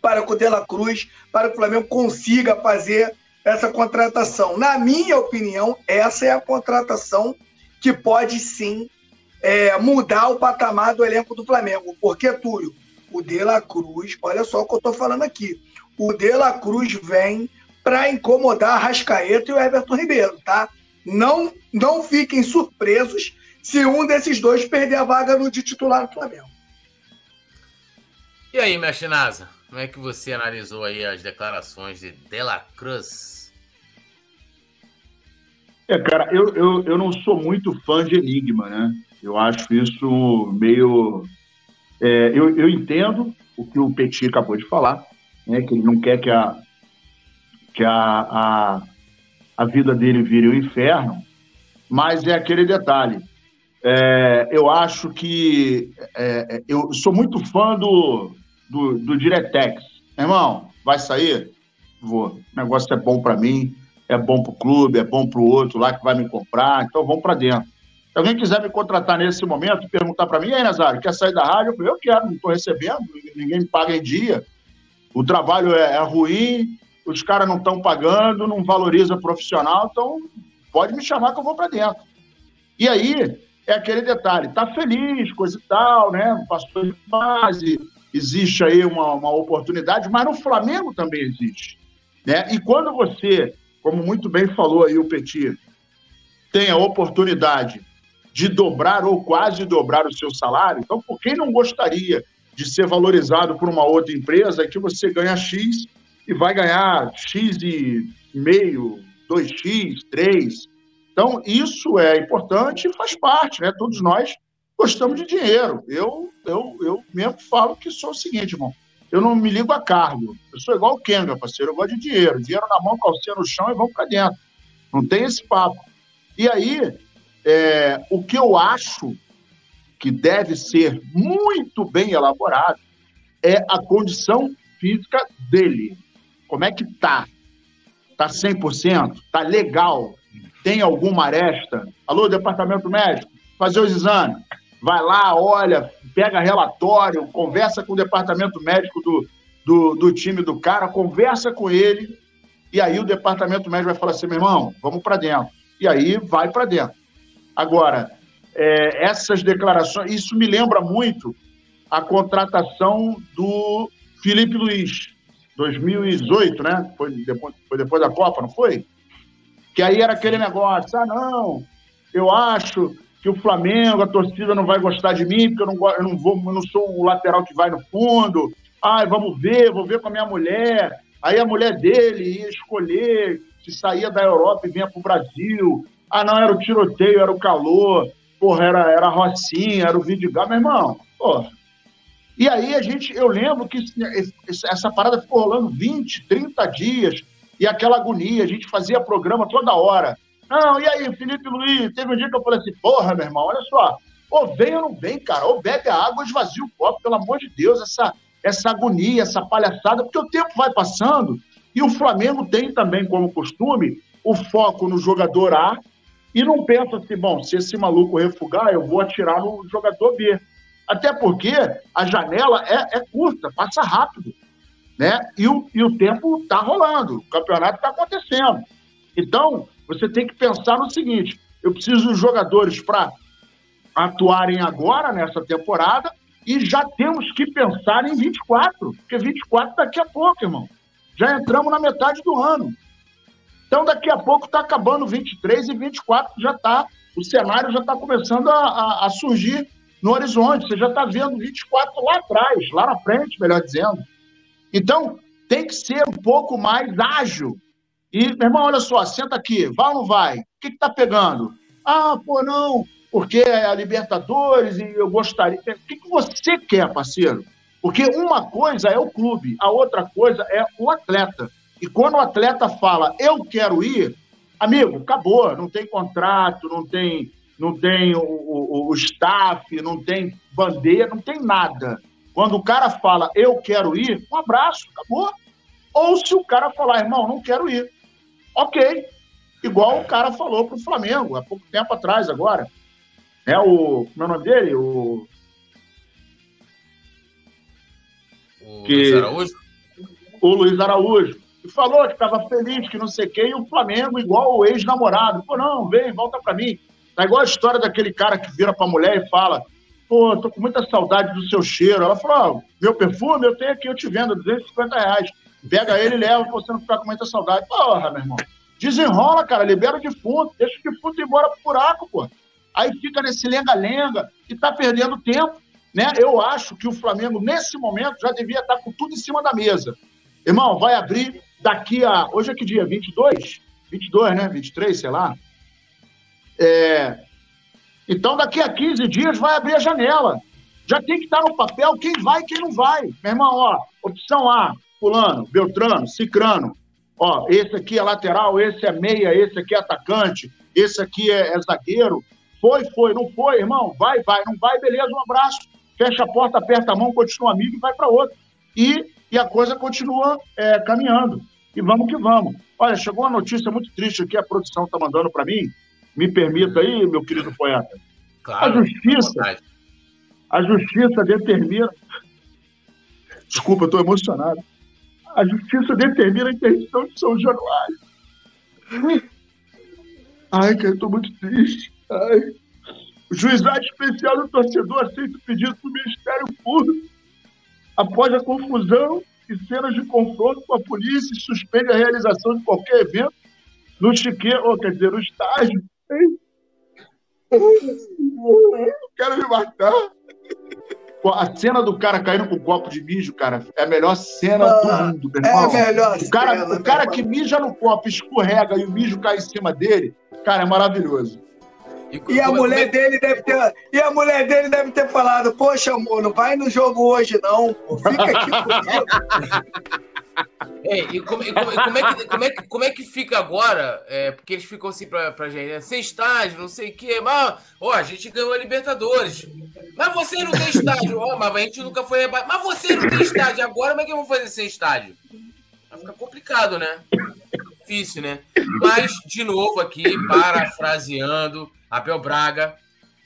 para que o De La Cruz, para que o Flamengo consiga fazer essa contratação. Na minha opinião, essa é a contratação que pode sim é, mudar o patamar do elenco do Flamengo. Porque, Túlio, o De La Cruz, olha só o que eu estou falando aqui. O De La Cruz vem para incomodar a Rascaeta e o Everton Ribeiro, tá? Não, não fiquem surpresos se um desses dois perder a vaga no de titular do Flamengo. E aí, mestre Nasa? Como é que você analisou aí as declarações de Dela Cruz? É, cara, eu, eu, eu não sou muito fã de Enigma, né? Eu acho isso meio. É, eu, eu entendo o que o Petit acabou de falar, né? Que ele não quer que a, que a, a, a vida dele vire o um inferno, mas é aquele detalhe. É, eu acho que é, é eu sou muito fã do, do, do Diretex. Irmão, vai sair? Vou. O negócio é bom para mim, é bom para o clube, é bom para o outro lá que vai me comprar, então vamos para dentro. Se alguém quiser me contratar nesse momento, perguntar para mim, aí, Nazário, quer sair da rádio? Eu, eu quero, não estou recebendo, ninguém me paga em dia, o trabalho é, é ruim, os caras não estão pagando, não valoriza profissional, então pode me chamar que eu vou para dentro. E aí, é aquele detalhe, tá feliz, coisa e tal, né? Passou de fase, existe aí uma, uma oportunidade, mas no Flamengo também existe. Né? E quando você, como muito bem falou aí o Petit, tem a oportunidade de dobrar ou quase dobrar o seu salário, então por quem não gostaria de ser valorizado por uma outra empresa que você ganha X vai ganhar X e meio, 2X, 3. Então, isso é importante e faz parte, né? Todos nós gostamos de dinheiro. Eu, eu, eu mesmo falo que sou o seguinte, irmão. Eu não me ligo a cargo. Eu sou igual o Kenga, parceiro. Eu gosto de dinheiro. Dinheiro na mão, calcinha no chão e vamos para dentro. Não tem esse papo. E aí, é, o que eu acho que deve ser muito bem elaborado é a condição física dele. Como é que tá? Tá 100%? Tá legal? Tem alguma aresta? Alô, departamento médico? Fazer os exames vai lá, olha, pega relatório, conversa com o departamento médico do, do, do time do cara, conversa com ele, e aí o departamento médico vai falar assim, meu irmão, vamos para dentro. E aí vai para dentro. Agora, é, essas declarações, isso me lembra muito a contratação do Felipe Luiz, 2018, né? Foi depois, foi depois da Copa, não foi? Que aí era aquele negócio, ah, não, eu acho que o Flamengo, a torcida não vai gostar de mim, porque eu não, eu não, vou, eu não sou o lateral que vai no fundo. Ai, vamos ver, vou ver com a minha mulher. Aí a mulher dele ia escolher se saía da Europa e vinha para o Brasil. Ah, não, era o tiroteio, era o calor, porra, era, era a Rocinha, era o Vidigal, meu irmão. Porra. E aí a gente, eu lembro que essa parada ficou rolando 20, 30 dias, e aquela agonia, a gente fazia programa toda hora Não, e aí, Felipe Luiz? Teve um dia que eu falei assim, porra, meu irmão, olha só. Ou vem ou não vem, cara. Ou bebe a água esvazia o copo, pelo amor de Deus, essa, essa agonia, essa palhaçada, porque o tempo vai passando e o Flamengo tem também, como costume, o foco no jogador A e não pensa assim, bom, se esse maluco refugar, eu vou atirar no jogador B. Até porque a janela é, é curta, passa rápido. Né? E, o, e o tempo está rolando, o campeonato está acontecendo. Então, você tem que pensar no seguinte: eu preciso dos jogadores para atuarem agora, nessa temporada, e já temos que pensar em 24, porque 24 daqui a pouco, irmão. Já entramos na metade do ano. Então, daqui a pouco está acabando 23 e 24 já está, o cenário já está começando a, a, a, surgir no horizonte. Você já está vendo 24 lá atrás, lá na frente, melhor dizendo. Então, tem que ser um pouco mais ágil. E, meu irmão, olha só, senta aqui, vai ou não vai? O que está pegando? Ah, pô, não, porque é a Libertadores e eu gostaria. O que, que você quer, parceiro? Porque uma coisa é o clube, a outra coisa é o atleta. E quando o atleta fala, eu quero ir, amigo, acabou, não tem contrato, não tem, não tem o, o, o staff, não tem bandeira, não tem nada. Quando o cara fala, eu quero ir, um abraço, acabou. Ou se o cara falar, irmão, não quero ir. Ok. Igual o cara falou pro Flamengo há pouco tempo atrás, agora. É o. Como é o nome dele? O. O que... Luiz Araújo? O Luiz Araújo. E falou que estava feliz, que não sei quem, e o Flamengo, igual o ex-namorado. Pô, não, vem, volta para mim. Tá igual a história daquele cara que vira pra mulher e fala: Pô, tô com muita saudade do seu cheiro. Ela falou: oh, meu perfume, eu tenho aqui, eu te vendo, 250 reais. Pega ele e leva pra você não ficar com muita saudade. Porra, meu irmão. Desenrola, cara, libera o defunto, deixa o defunto ir embora pro buraco, pô. Aí fica nesse lenga-lenga e tá perdendo tempo. Né? Eu acho que o Flamengo, nesse momento, já devia estar tá com tudo em cima da mesa. Irmão, vai abrir daqui a. Hoje é que dia? 22? 22, né? 23, sei lá. É... Então, daqui a 15 dias vai abrir a janela. Já tem que estar no papel quem vai e quem não vai. Meu irmão, ó, opção A, fulano, Beltrano, Cicrano. Ó, esse aqui é lateral, esse é meia, esse aqui é atacante, esse aqui é, é zagueiro. Foi, foi, não foi, irmão? Vai, vai, não vai, beleza, um abraço. Fecha a porta, aperta a mão, continua amigo e vai para outro. E, e a coisa continua é, caminhando. E vamos que vamos. Olha, chegou uma notícia muito triste aqui, a produção está mandando para mim. Me permita aí, meu querido poeta. Claro, a justiça, a justiça determina. Desculpa, estou emocionado. A justiça determina a interdição de São Januário. Ai, cara, eu estou muito triste. Ai. O juizado especial do torcedor aceita o pedido do Ministério Público após a confusão e cenas de confronto com a polícia suspende a realização de qualquer evento no chiqueiro, ou quer dizer, no estágio. Quero me matar. A cena do cara caindo com um copo de mijo, cara, é a melhor cena ah, do mundo, meu irmão. É a melhor o cara, cena, o cara que mija no copo, escorrega e o mijo cai em cima dele, cara, é maravilhoso. E, e a é mulher dele deve ter, e a mulher dele deve ter falado: "Poxa, amor, não vai no jogo hoje não, fica aqui comigo". E, como, e como, como, é que, como, é que, como é que fica agora? É, porque eles ficam assim pra, pra gente, né? sem estágio, não sei o quê. Mas, ó, a gente ganhou a Libertadores. Mas você não tem estágio. Ó, mas a gente nunca foi. Mas você não tem estágio agora, como é que vou fazer sem estágio? Vai ficar complicado, né? Difícil, né? Mas, de novo aqui, parafraseando, Abel Braga,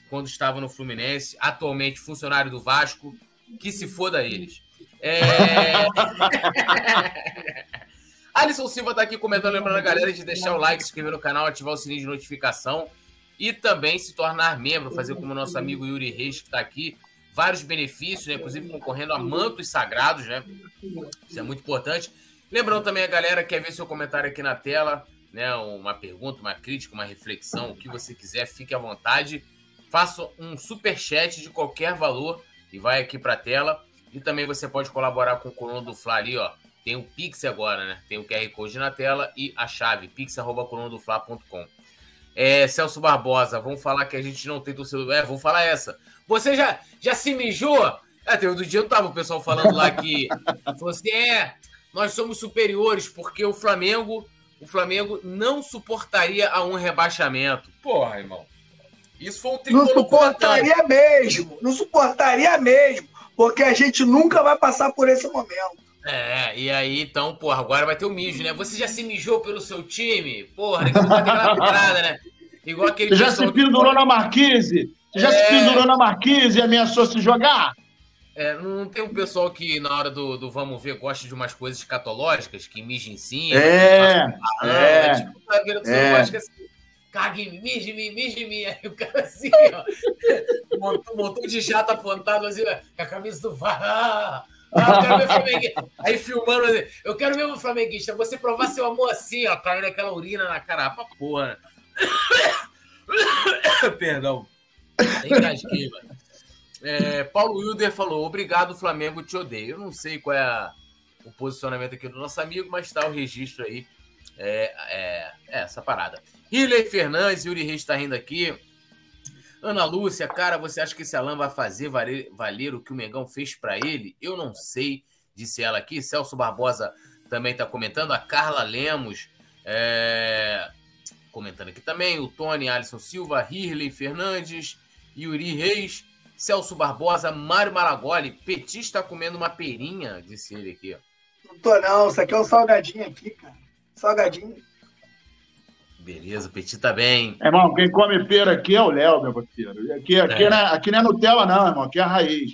quando estava no Fluminense, atualmente funcionário do Vasco, que se foda eles. É... Alisson Silva está aqui comentando, lembrando a galera de deixar o like, se inscrever no canal, ativar o sininho de notificação e também se tornar membro, fazer como o nosso amigo Yuri Reis, que está aqui. Vários benefícios, né? inclusive concorrendo a mantos sagrados, né? Isso é muito importante. Lembrando também a galera que quer ver seu comentário aqui na tela, né? Uma pergunta, uma crítica, uma reflexão, o que você quiser, fique à vontade. Faça um super chat de qualquer valor e vai aqui para a tela. E também você pode colaborar com o Coluna do Fla ali, ó. Tem o Pix agora, né? Tem o QR Code na tela e a chave, pix.colunadofla.com. É, Celso Barbosa, vamos falar que a gente não tem torcedor. É, vamos falar essa. Você já, já se mijou? É, tem outro dia não tava o pessoal falando lá que. Falou assim: é, nós somos superiores porque o Flamengo o Flamengo não suportaria a um rebaixamento. Porra, irmão. Isso foi um Não suportaria mesmo. Não suportaria mesmo. Porque a gente nunca vai passar por esse momento. É, e aí, então, porra, agora vai ter o mijo, né? Você já se mijou pelo seu time? Porra, vai ter aquela parada, né? Igual aquele Você já se pendurou que... na Marquise? Você já é... se pendurou na Marquise e ameaçou se jogar? É, não tem um pessoal que na hora do, do vamos ver gosta de umas coisas escatológicas, que mija em cima. É, é, é, tipo, tá vendo, é. assim, cague em mim, mija em mim, mija em mim. Aí o cara assim, ó, montou, montou de jato apontado assim, com a camisa do VAR. Ah. Aí filmando assim, eu quero ver o flamenguista, você provar seu amor assim, ó, caindo aquela urina na cara, pra porra. Perdão. Engasguei, mano. É, Paulo Wilder falou: Obrigado, Flamengo, te odeio. Eu não sei qual é a, o posicionamento aqui do nosso amigo, mas está o registro aí. É, é, é essa parada. Riley Fernandes, Yuri Reis está rindo aqui. Ana Lúcia, cara, você acha que esse Alan vai fazer valer, valer o que o Mengão fez para ele? Eu não sei, disse ela aqui. Celso Barbosa também está comentando. A Carla Lemos é, comentando aqui também. O Tony Alisson Silva, Rirley Fernandes, Yuri Reis. Celso Barbosa, Mário Maragoli. Petit está comendo uma perinha, disse ele aqui. Não tô não, isso aqui é um salgadinho aqui, cara. Salgadinho. Beleza, Petit tá bem. Irmão, quem come pera aqui é o Léo, meu parceiro. Aqui, aqui, é. Não, é, aqui não é Nutella, não, irmão. Aqui é a raiz.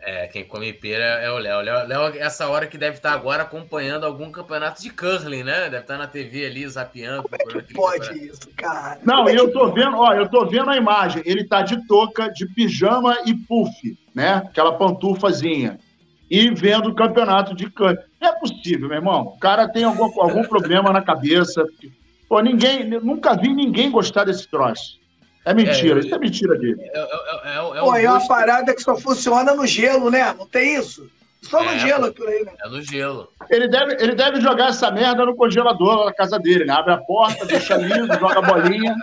É, quem come pera é o Léo. Léo, Léo, essa hora que deve estar agora acompanhando algum campeonato de curling, né? Deve estar na TV ali, zapeando. Como é que pode isso, cara? Não, é eu tô vendo, ó, eu tô vendo a imagem. Ele tá de touca, de pijama e puff, né? Aquela pantufazinha. E vendo o campeonato de curling. Não é possível, meu irmão. O cara tem algum, algum problema na cabeça. Pô, ninguém, nunca vi ninguém gostar desse troço. É mentira, é, isso é mentira dele. É, é, é, é, Pô, é uma parada que só funciona no gelo, né? Não tem isso? Só no é, gelo aquilo aí, né? É no gelo. Ele deve, ele deve jogar essa merda no congelador lá na casa dele, né? Abre a porta, deixa lindo, joga a bolinha.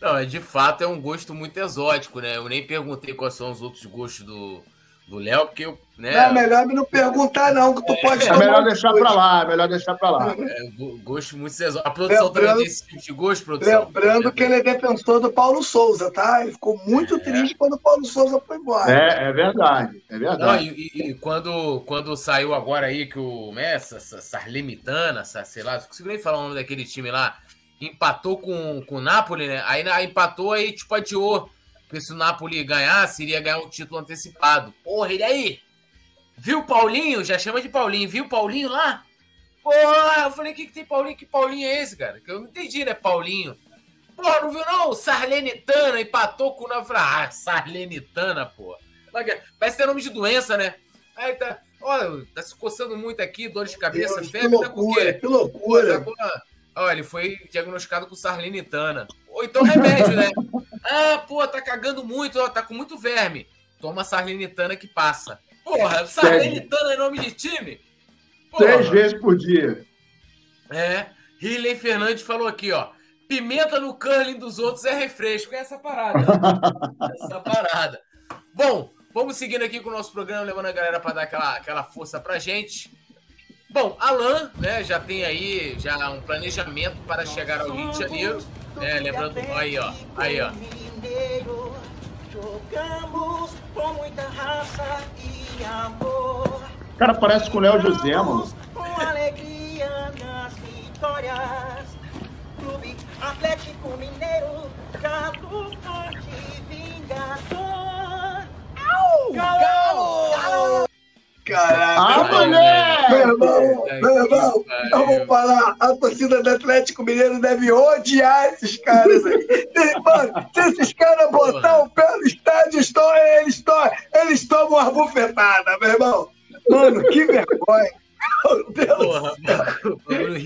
Não, de fato é um gosto muito exótico, né? Eu nem perguntei quais são os outros gostos do, do Léo, porque eu. Né, não, é melhor não perguntar, não, que tu é, pode. É melhor deixar para lá, é melhor deixar para lá. É, gosto muito de A produção lembrando, também tem esse tipo de gosto, produção. Lembrando que ele é defensor do Paulo Souza, tá? Ele ficou muito é. triste quando o Paulo Souza foi embora. É, é verdade, é verdade. Não, e, e, e, quando, quando saiu agora aí que o Messa, Sarlemitana, sei lá, não consigo nem falar o nome daquele time lá, empatou com, com o Napoli, né? Aí empatou, aí tipo adiou porque se o Napoli ganhasse, iria ganhar um título antecipado. Porra, ele aí? Viu o Paulinho? Já chama de Paulinho. Viu o Paulinho lá? Porra, eu falei, o que, que tem Paulinho? Que Paulinho é esse, cara? Que eu não entendi, né? Paulinho. Porra, não viu não? Sarlenitana empatou com o Napoli. Ah, Sarlenitana, porra. Parece ter nome de doença, né? Aí tá, olha, tá se coçando muito aqui, dor de cabeça, Deus, febre, tá com o quê? Que loucura. Pô, tá com Olha, ele foi diagnosticado com sarlenitana. Ou então remédio, né? Ah, pô, tá cagando muito, ó, tá com muito verme. Toma sarlenitana que passa. Porra, sarlenitana é nome de time? Porra. Três vezes por dia. É. Riley Fernandes falou aqui, ó. Pimenta no curling dos outros é refresco. É essa parada. essa parada. Bom, vamos seguindo aqui com o nosso programa, levando a galera para dar aquela, aquela força pra gente. Bom, Alan, né, já tem aí já um planejamento para chegar ao Rio de Janeiro. É, lembrando, aí ó, aí ó. Jogamos com muita raça e amor. Cara, parece com o Léo José, mano. Com alegria nas vitórias. Clube Atlético Mineiro, Galo Forte Vingador. Au! Galo! Galo! Caraca, ah, mulher! Meu irmão, meu irmão, eu vou falar, a torcida do Atlético Mineiro deve odiar esses caras aí. Mano, se esses caras botar o pé no estádio, eles, tomam, eles tomam uma bufetada, meu irmão. Mano, que vergonha. Meu Deus. Porra, mano,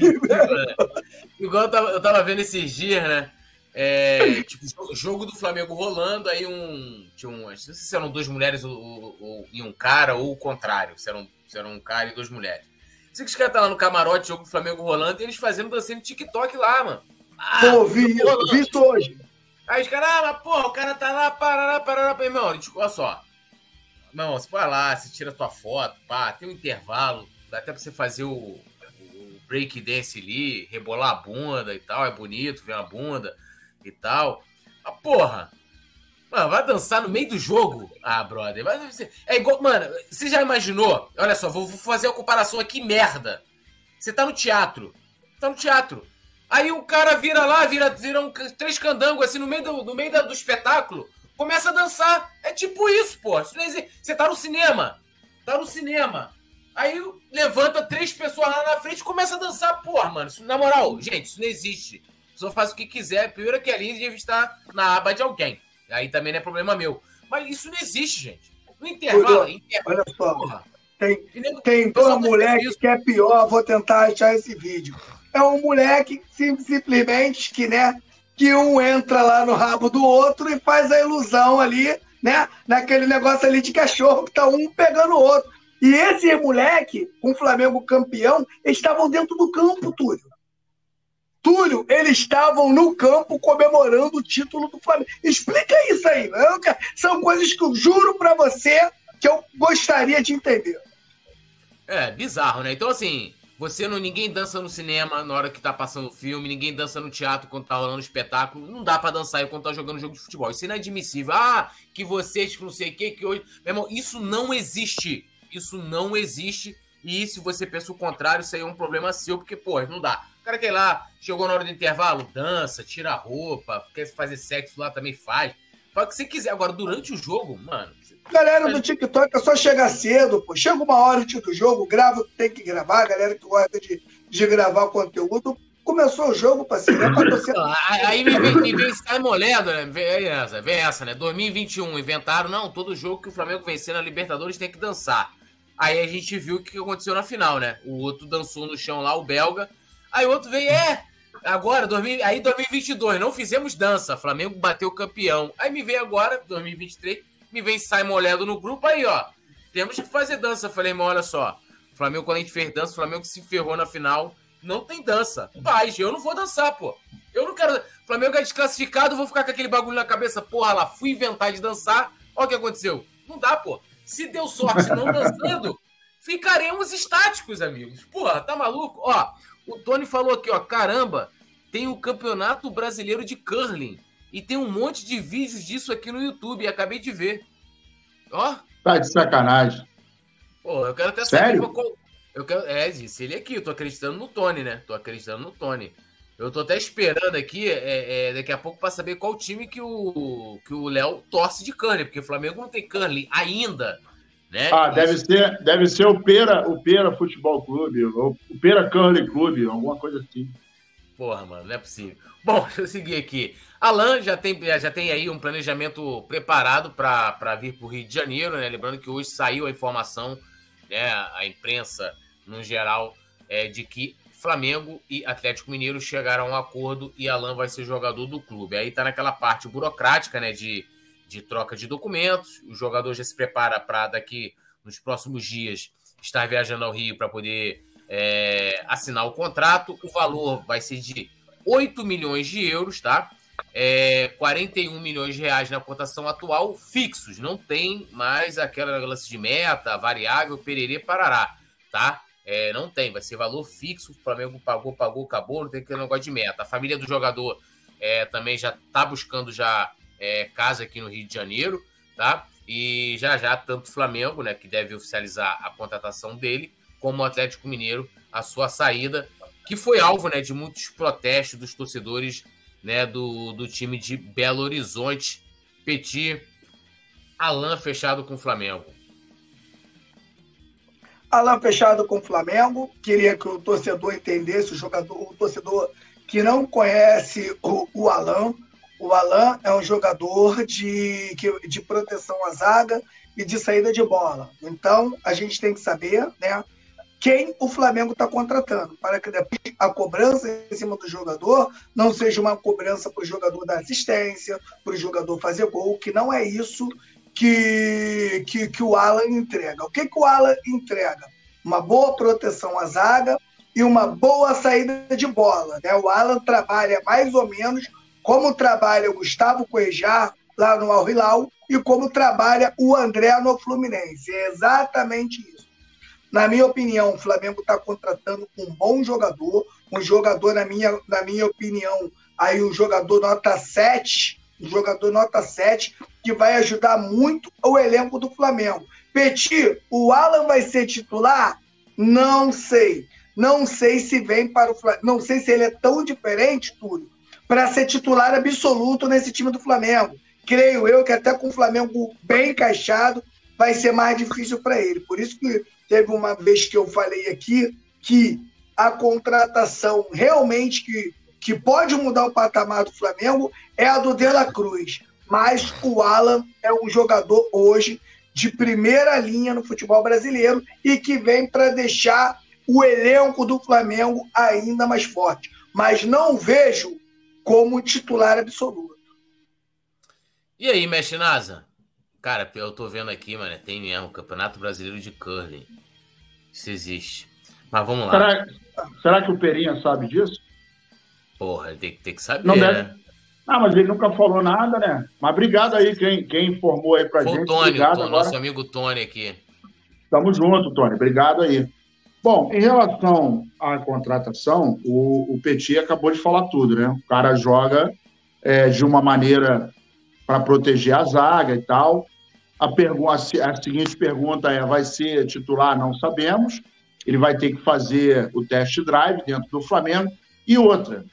Igual eu tava, eu tava vendo esses dias, né? É, tipo, jogo do Flamengo rolando, aí um. Tinha um não sei se eram duas mulheres ou, ou, e um cara, ou o contrário, se eram, se eram um cara e duas mulheres. Sei que os caras tá lá no camarote, jogo do Flamengo rolando, e eles fazendo dançando TikTok lá, mano. Ah, Pô, vi, vi isso hoje. Aí os caras, ah, mas porra, o cara tá lá, parará, parará, meu irmão, olha só. Não, você vai lá, você tira tua foto, pá, tem um intervalo, dá até pra você fazer o, o break dance ali, rebolar a bunda e tal, é bonito ver a bunda e tal. Ah, porra! Mano, vai dançar no meio do jogo? Ah, brother. É igual. Mano, você já imaginou? Olha só, vou fazer a comparação aqui, merda. Você tá no teatro. Tá no teatro. Aí o cara vira lá, vira, vira um, três candangos assim no meio, do, no meio do espetáculo, começa a dançar. É tipo isso, pô. Você tá no cinema. Tá no cinema. Aí levanta três pessoas lá na frente e começa a dançar. Porra, mano. Isso, na moral, gente, isso não existe. Só faz o que quiser. Primeiro que ali deve estar na aba de alguém. Aí também não é problema meu. Mas isso não existe, gente. No intervalo, intervalo olha só. Porra, tem, tem dois moleques que é pior. Vou tentar achar esse vídeo. É um moleque simplesmente que, né? Que um entra lá no rabo do outro e faz a ilusão ali, né? Naquele negócio ali de cachorro que tá um pegando o outro. E esse moleque, com o Flamengo campeão, estavam dentro do campo, Túlio. Túlio, eles estavam no campo comemorando o título do Flamengo. Explica isso aí. Né? São coisas que eu juro para você que eu gostaria de entender. É, bizarro, né? Então, assim, você não. Ninguém dança no cinema na hora que tá passando o filme, ninguém dança no teatro quando tá rolando espetáculo. Não dá para dançar quando tá jogando jogo de futebol. Isso é inadmissível. Ah, que vocês que não sei o que, que hoje. Meu irmão, isso não existe. Isso não existe. E se você pensa o contrário, isso aí é um problema seu, porque, pô, não dá. O cara quer ir lá, chegou na hora do intervalo, dança, tira a roupa, quer fazer sexo lá também faz. Faz o que você quiser. Agora, durante o jogo, mano. Galera do TikTok é só chegar cedo, pô. Chega uma hora antes do jogo, grava o que tem que gravar. Galera que gosta de, de gravar conteúdo. Começou o jogo, parceiro. É pra. Aí me vem, me vem Sky Moledo, né? Vem essa, vem essa, né? 2021, inventaram, não, todo jogo que o Flamengo vencer na Libertadores tem que dançar. Aí a gente viu o que aconteceu na final, né? O outro dançou no chão lá, o belga. Aí outro veio, é, agora, 2000, aí 2022, não fizemos dança. Flamengo bateu campeão. Aí me vem agora, 2023, me vem Simon Ledo no grupo, aí, ó. Temos que fazer dança. Falei, mas olha só. Flamengo, quando a gente fez dança, o Flamengo se ferrou na final. Não tem dança. Paz, eu não vou dançar, pô. Eu não quero. Flamengo é desclassificado, vou ficar com aquele bagulho na cabeça. Porra lá, fui inventar de dançar. Olha o que aconteceu. Não dá, pô. Se deu sorte não dançando, ficaremos estáticos, amigos. Porra, tá maluco? Ó, o Tony falou aqui, ó, caramba, tem o Campeonato Brasileiro de Curling. E tem um monte de vídeos disso aqui no YouTube, acabei de ver. Ó. Tá de sacanagem. Pô, eu quero até Sério? saber qual... Eu quero... É, disse ele aqui, eu tô acreditando no Tony, né? Tô acreditando no Tony. Eu tô até esperando aqui, é, é, daqui a pouco, para saber qual time que o que o Léo torce de curling, porque o Flamengo não tem curling ainda. Né? Ah, deve ser, deve ser o Pera, o Pera Futebol Clube, o Pera Curling Clube, alguma coisa assim. Porra, mano, não é possível. Bom, deixa eu seguir aqui. Alan já tem, já tem aí um planejamento preparado para vir para o Rio de Janeiro, né? Lembrando que hoje saiu a informação, né? A imprensa, no geral, é, de que Flamengo e Atlético Mineiro chegaram a um acordo e Alan vai ser jogador do clube. Aí tá naquela parte burocrática, né, de, de troca de documentos. O jogador já se prepara para daqui nos próximos dias estar viajando ao Rio para poder é, assinar o contrato. O valor vai ser de 8 milhões de euros, tá? É, 41 milhões de reais na cotação atual, fixos. Não tem mais aquela lance de meta, variável, pererê, parará, tá? É, não tem, vai ser valor fixo. O Flamengo pagou, pagou, acabou, não tem aquele negócio de meta. A família do jogador é, também já está buscando já é, casa aqui no Rio de Janeiro, tá? E já já, tanto o Flamengo, né, que deve oficializar a contratação dele, como o Atlético Mineiro, a sua saída, que foi alvo né, de muitos protestos dos torcedores né, do, do time de Belo Horizonte. Petit, Alain fechado com o Flamengo. Alan fechado com o Flamengo. Queria que o torcedor entendesse, o jogador, o torcedor que não conhece o, o. O Alan é um jogador de, de proteção à zaga e de saída de bola. Então, a gente tem que saber né, quem o Flamengo está contratando, para que a cobrança em cima do jogador não seja uma cobrança para o jogador dar assistência, para o jogador fazer gol, que não é isso que, que, que o Alan entrega. O que, que o Alan entrega? Uma boa proteção à zaga e uma boa saída de bola. Né? O Alan trabalha mais ou menos como trabalha o Gustavo Coejar lá no Al Hilal e como trabalha o André no Fluminense. É exatamente isso. Na minha opinião, o Flamengo está contratando um bom jogador, um jogador, na minha, na minha opinião, aí um jogador nota 7, um jogador nota 7, que vai ajudar muito o elenco do Flamengo. Petit, o Alan vai ser titular? Não sei. Não sei se vem para o Flamengo. Não sei se ele é tão diferente, Túlio, para ser titular absoluto nesse time do Flamengo. Creio eu que até com o Flamengo bem encaixado vai ser mais difícil para ele. Por isso que teve uma vez que eu falei aqui que a contratação realmente que, que pode mudar o patamar do Flamengo é a do De La Cruz. Mas o Alan é um jogador hoje de primeira linha no futebol brasileiro e que vem para deixar o elenco do Flamengo ainda mais forte. Mas não vejo como titular absoluto. E aí, Mestre Nasa? Cara, eu tô vendo aqui, mano, tem mesmo Campeonato Brasileiro de Curling. Isso existe. Mas vamos lá. Será, será que o Perinha sabe disso? Porra, ele tem, tem que saber, Não deve... né? Ah, mas ele nunca falou nada, né? Mas obrigado aí quem, quem informou aí pra Foi gente. O Tony, obrigado, o nosso amigo Tony aqui. Tamo junto, Tony. Obrigado aí. Bom, em relação à contratação, o, o Petit acabou de falar tudo, né? O cara joga é, de uma maneira para proteger a zaga e tal. A, pergunta, a seguinte pergunta é: vai ser titular? Não sabemos. Ele vai ter que fazer o test drive dentro do Flamengo. E outra,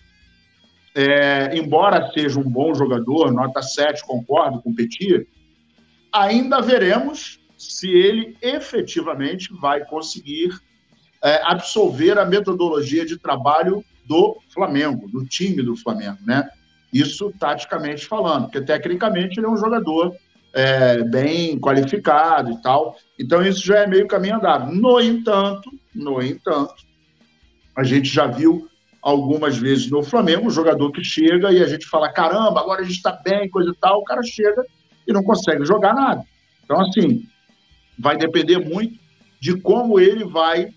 é, embora seja um bom jogador, nota 7, concordo com o Petit, ainda veremos se ele efetivamente vai conseguir é, absolver a metodologia de trabalho do Flamengo, do time do Flamengo, né? Isso taticamente falando, porque tecnicamente ele é um jogador é, bem qualificado e tal. Então isso já é meio caminho andado. No entanto, no entanto, a gente já viu algumas vezes no Flamengo um jogador que chega e a gente fala caramba, agora a gente está bem, coisa e tal. O cara chega e não consegue jogar nada. Então assim, vai depender muito de como ele vai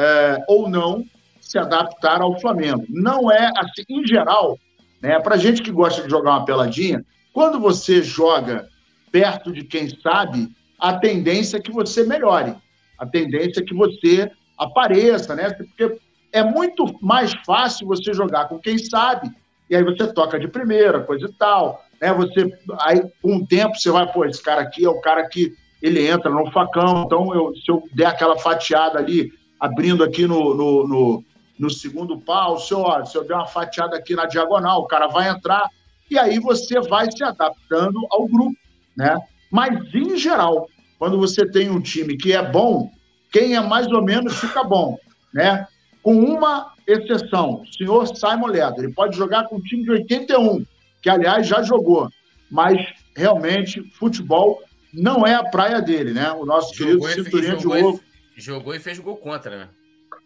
é, ou não se adaptar ao Flamengo. Não é assim, em geral, né? Para gente que gosta de jogar uma peladinha, quando você joga perto de quem sabe, a tendência é que você melhore, a tendência é que você apareça, né? Porque é muito mais fácil você jogar com quem sabe, e aí você toca de primeira, coisa e tal, né? Você aí com o tempo você vai, pô, esse cara aqui é o cara que ele entra no facão, então eu, se eu der aquela fatiada ali, abrindo aqui no, no, no no segundo pau, se eu, se eu der uma fatiada aqui na diagonal, o cara vai entrar, e aí você vai se adaptando ao grupo, né? Mas, em geral, quando você tem um time que é bom, quem é mais ou menos fica bom, né? Com uma exceção, o senhor Simon Ledo, ele pode jogar com um time de 81, que, aliás, já jogou, mas, realmente, futebol não é a praia dele, né? O nosso jogou querido cinturinha de ouro. Jogou e fez gol contra, né?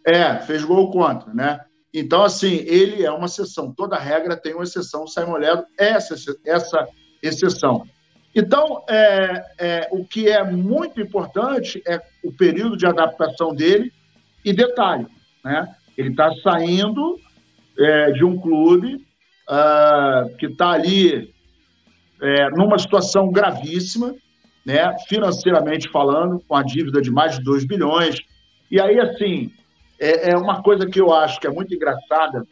É, fez gol contra, né? Então, assim, ele é uma exceção. Toda regra tem uma exceção. O Simon Ledo é essa, essa exceção. Então, é, é, o que é muito importante é o período de adaptação dele e detalhe, né? Ele está saindo é, de um clube uh, que está ali é, numa situação gravíssima, né? financeiramente falando, com a dívida de mais de 2 bilhões. E aí, assim, é, é uma coisa que eu acho que é muito engraçada,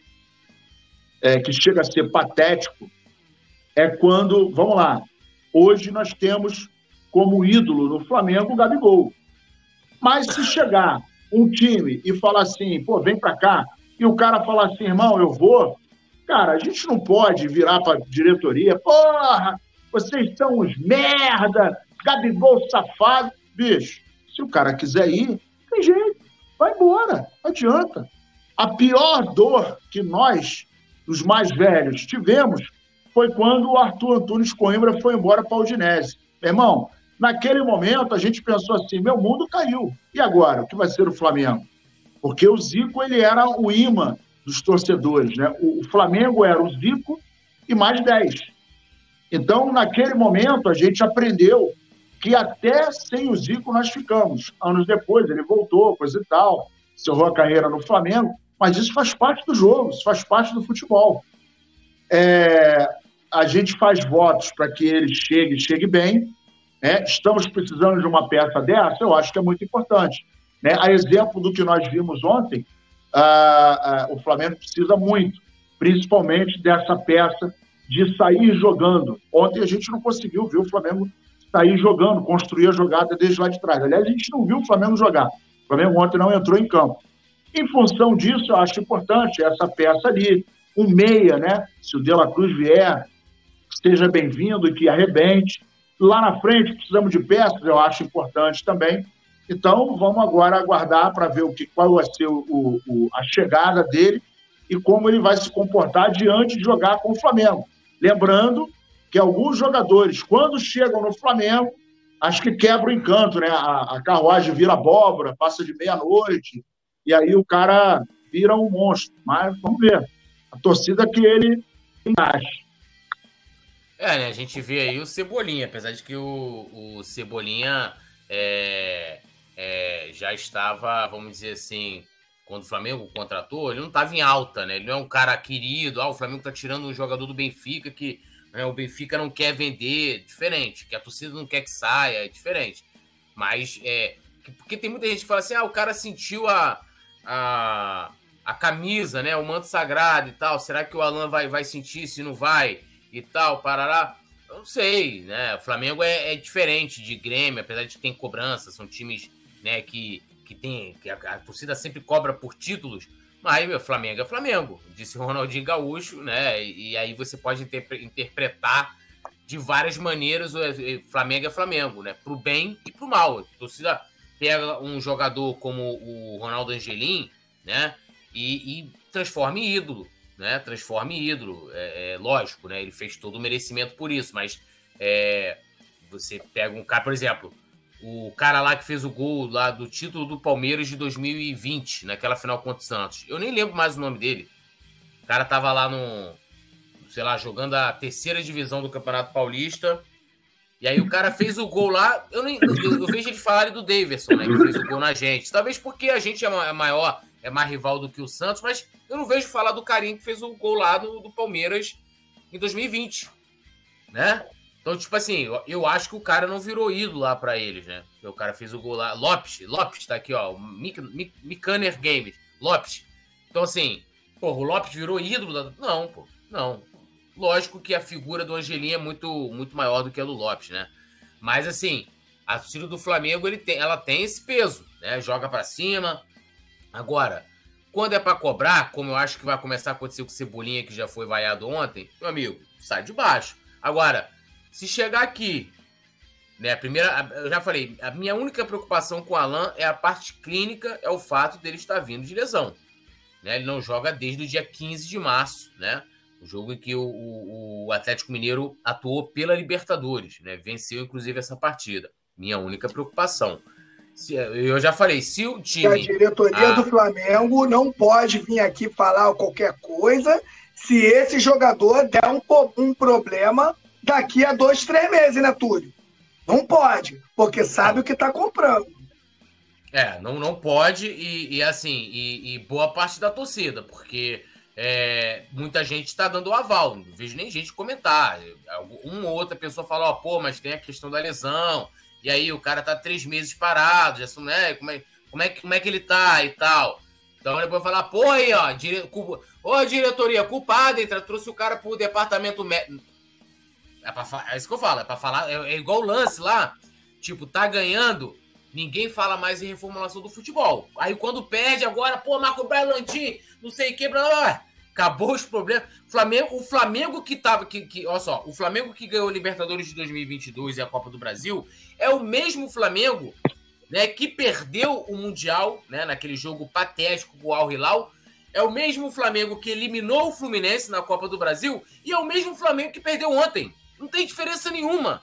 é, que chega a ser patético, é quando, vamos lá, hoje nós temos como ídolo no Flamengo o Gabigol. Mas se chegar um time e falar assim, pô, vem para cá, e o cara falar assim, irmão, eu vou, cara, a gente não pode virar para diretoria, porra, vocês são uns merda, Gabigol safado. Bicho, se o cara quiser ir, tem jeito vai embora, não adianta. A pior dor que nós, os mais velhos, tivemos foi quando o Arthur Antunes Coimbra foi embora para o Udinese. Irmão, naquele momento a gente pensou assim, meu mundo caiu. E agora, o que vai ser o Flamengo? Porque o Zico ele era o imã dos torcedores, né? O Flamengo era o Zico e mais 10. Então, naquele momento, a gente aprendeu que até sem o Zico nós ficamos. Anos depois ele voltou, coisa e tal, encerrou a carreira no Flamengo, mas isso faz parte do jogo, isso faz parte do futebol. É, a gente faz votos para que ele chegue, chegue bem. Né? Estamos precisando de uma peça dessa, eu acho que é muito importante. Né? A exemplo do que nós vimos ontem, o Flamengo precisa muito, principalmente dessa peça de sair jogando. Ontem a gente não conseguiu ver o Flamengo sair jogando, construir a jogada desde lá de trás. Aliás, a gente não viu o Flamengo jogar. O Flamengo ontem não entrou em campo. Em função disso, eu acho importante essa peça ali, um meia, né? Se o De La Cruz vier, seja bem-vindo e que arrebente. Lá na frente, precisamos de peças, eu acho importante também. Então, vamos agora aguardar para ver o que, qual vai ser o, o, a chegada dele e como ele vai se comportar diante de jogar com o Flamengo. Lembrando que alguns jogadores, quando chegam no Flamengo, acho que quebra o encanto, né? A, a carruagem vira abóbora, passa de meia-noite, e aí o cara vira um monstro. Mas vamos ver. A torcida que ele encaixe. É, né? A gente vê aí o Cebolinha, apesar de que o, o Cebolinha é, é, já estava, vamos dizer assim, quando o Flamengo contratou, ele não estava em alta, né? Ele não é um cara querido, ah, o Flamengo está tirando um jogador do Benfica que né, o Benfica não quer vender, diferente, que a torcida não quer que saia, é diferente. Mas é. Porque tem muita gente que fala assim, ah, o cara sentiu a, a, a camisa, né? O manto sagrado e tal. Será que o Alan vai, vai sentir se não vai? E tal, parará. Eu não sei, né? O Flamengo é, é diferente de Grêmio, apesar de que tem cobrança, são times né, que, que tem. que a, a torcida sempre cobra por títulos. Mas, meu, Flamengo é Flamengo, disse Ronaldinho Gaúcho, né? E, e aí você pode interpretar de várias maneiras o Flamengo é Flamengo, né? Pro bem e pro mal. A torcida pega um jogador como o Ronaldo Angelim, né? E, e transforma em ídolo, né? Transforma em ídolo. É, é, lógico, né? Ele fez todo o merecimento por isso, mas é, você pega um cara, por exemplo, o cara lá que fez o gol lá do título do Palmeiras de 2020, naquela final contra o Santos. Eu nem lembro mais o nome dele. O cara tava lá no, sei lá, jogando a terceira divisão do Campeonato Paulista. E aí o cara fez o gol lá. Eu, nem, eu, eu vejo ele falarem do Davidson, né? Que fez o gol na gente. Talvez porque a gente é, é maior, é mais rival do que o Santos, mas eu não vejo falar do carinho que fez o gol lá do, do Palmeiras em 2020. Né? Então, tipo assim, eu, acho que o cara não virou ídolo lá pra eles, né? Porque o cara fez o gol lá. Lopes, Lopes tá aqui, ó. Mikaner Games. Lopes. Então, assim, porra, o Lopes virou ídolo da. Não, pô. Não. Lógico que a figura do Angelinho é muito, muito maior do que a do Lopes, né? Mas, assim, a torcida do Flamengo ele tem, ela tem esse peso, né? Joga para cima. Agora, quando é para cobrar, como eu acho que vai começar a acontecer com o Cebolinha, que já foi vaiado ontem, meu amigo, sai de baixo. Agora, se chegar aqui, né, a primeira, eu já falei, a minha única preocupação com o Alan é a parte clínica, é o fato dele estar vindo de lesão. Né? Ele não joga desde o dia 15 de março, né? O jogo em que o, o, o Atlético Mineiro atuou pela Libertadores, né? Venceu, inclusive, essa partida. Minha única preocupação. Se, eu já falei, se o time. A diretoria a... do Flamengo não pode vir aqui falar qualquer coisa se esse jogador der um, um problema daqui a dois, três meses, né, Túlio? Não pode, porque sabe o que está comprando. É, não, não pode, e, e assim, e, e, boa parte da torcida, porque é, muita gente está dando o aval, não vejo nem gente comentar. Uma ou outra pessoa fala, ó, pô, mas tem a questão da lesão, e aí o cara tá três meses parado, já né? Como é, como, é, como é que ele tá e tal. Então depois falar, pô, aí, ó, dire... ô diretoria, culpada, entra, trouxe o cara pro departamento médico é, pra, é isso que eu falo, é pra falar. É, é igual o lance lá. Tipo, tá ganhando, ninguém fala mais em reformulação do futebol. Aí quando perde, agora, pô, Marco Berlantin, não sei o que, blá, blá, acabou os problemas. Flamengo, o Flamengo que tava. Que, que, olha só, o Flamengo que ganhou Libertadores de 2022 e a Copa do Brasil é o mesmo Flamengo né, que perdeu o Mundial, né, naquele jogo patético com o Al Hilal. É o mesmo Flamengo que eliminou o Fluminense na Copa do Brasil e é o mesmo Flamengo que perdeu ontem. Não tem diferença nenhuma.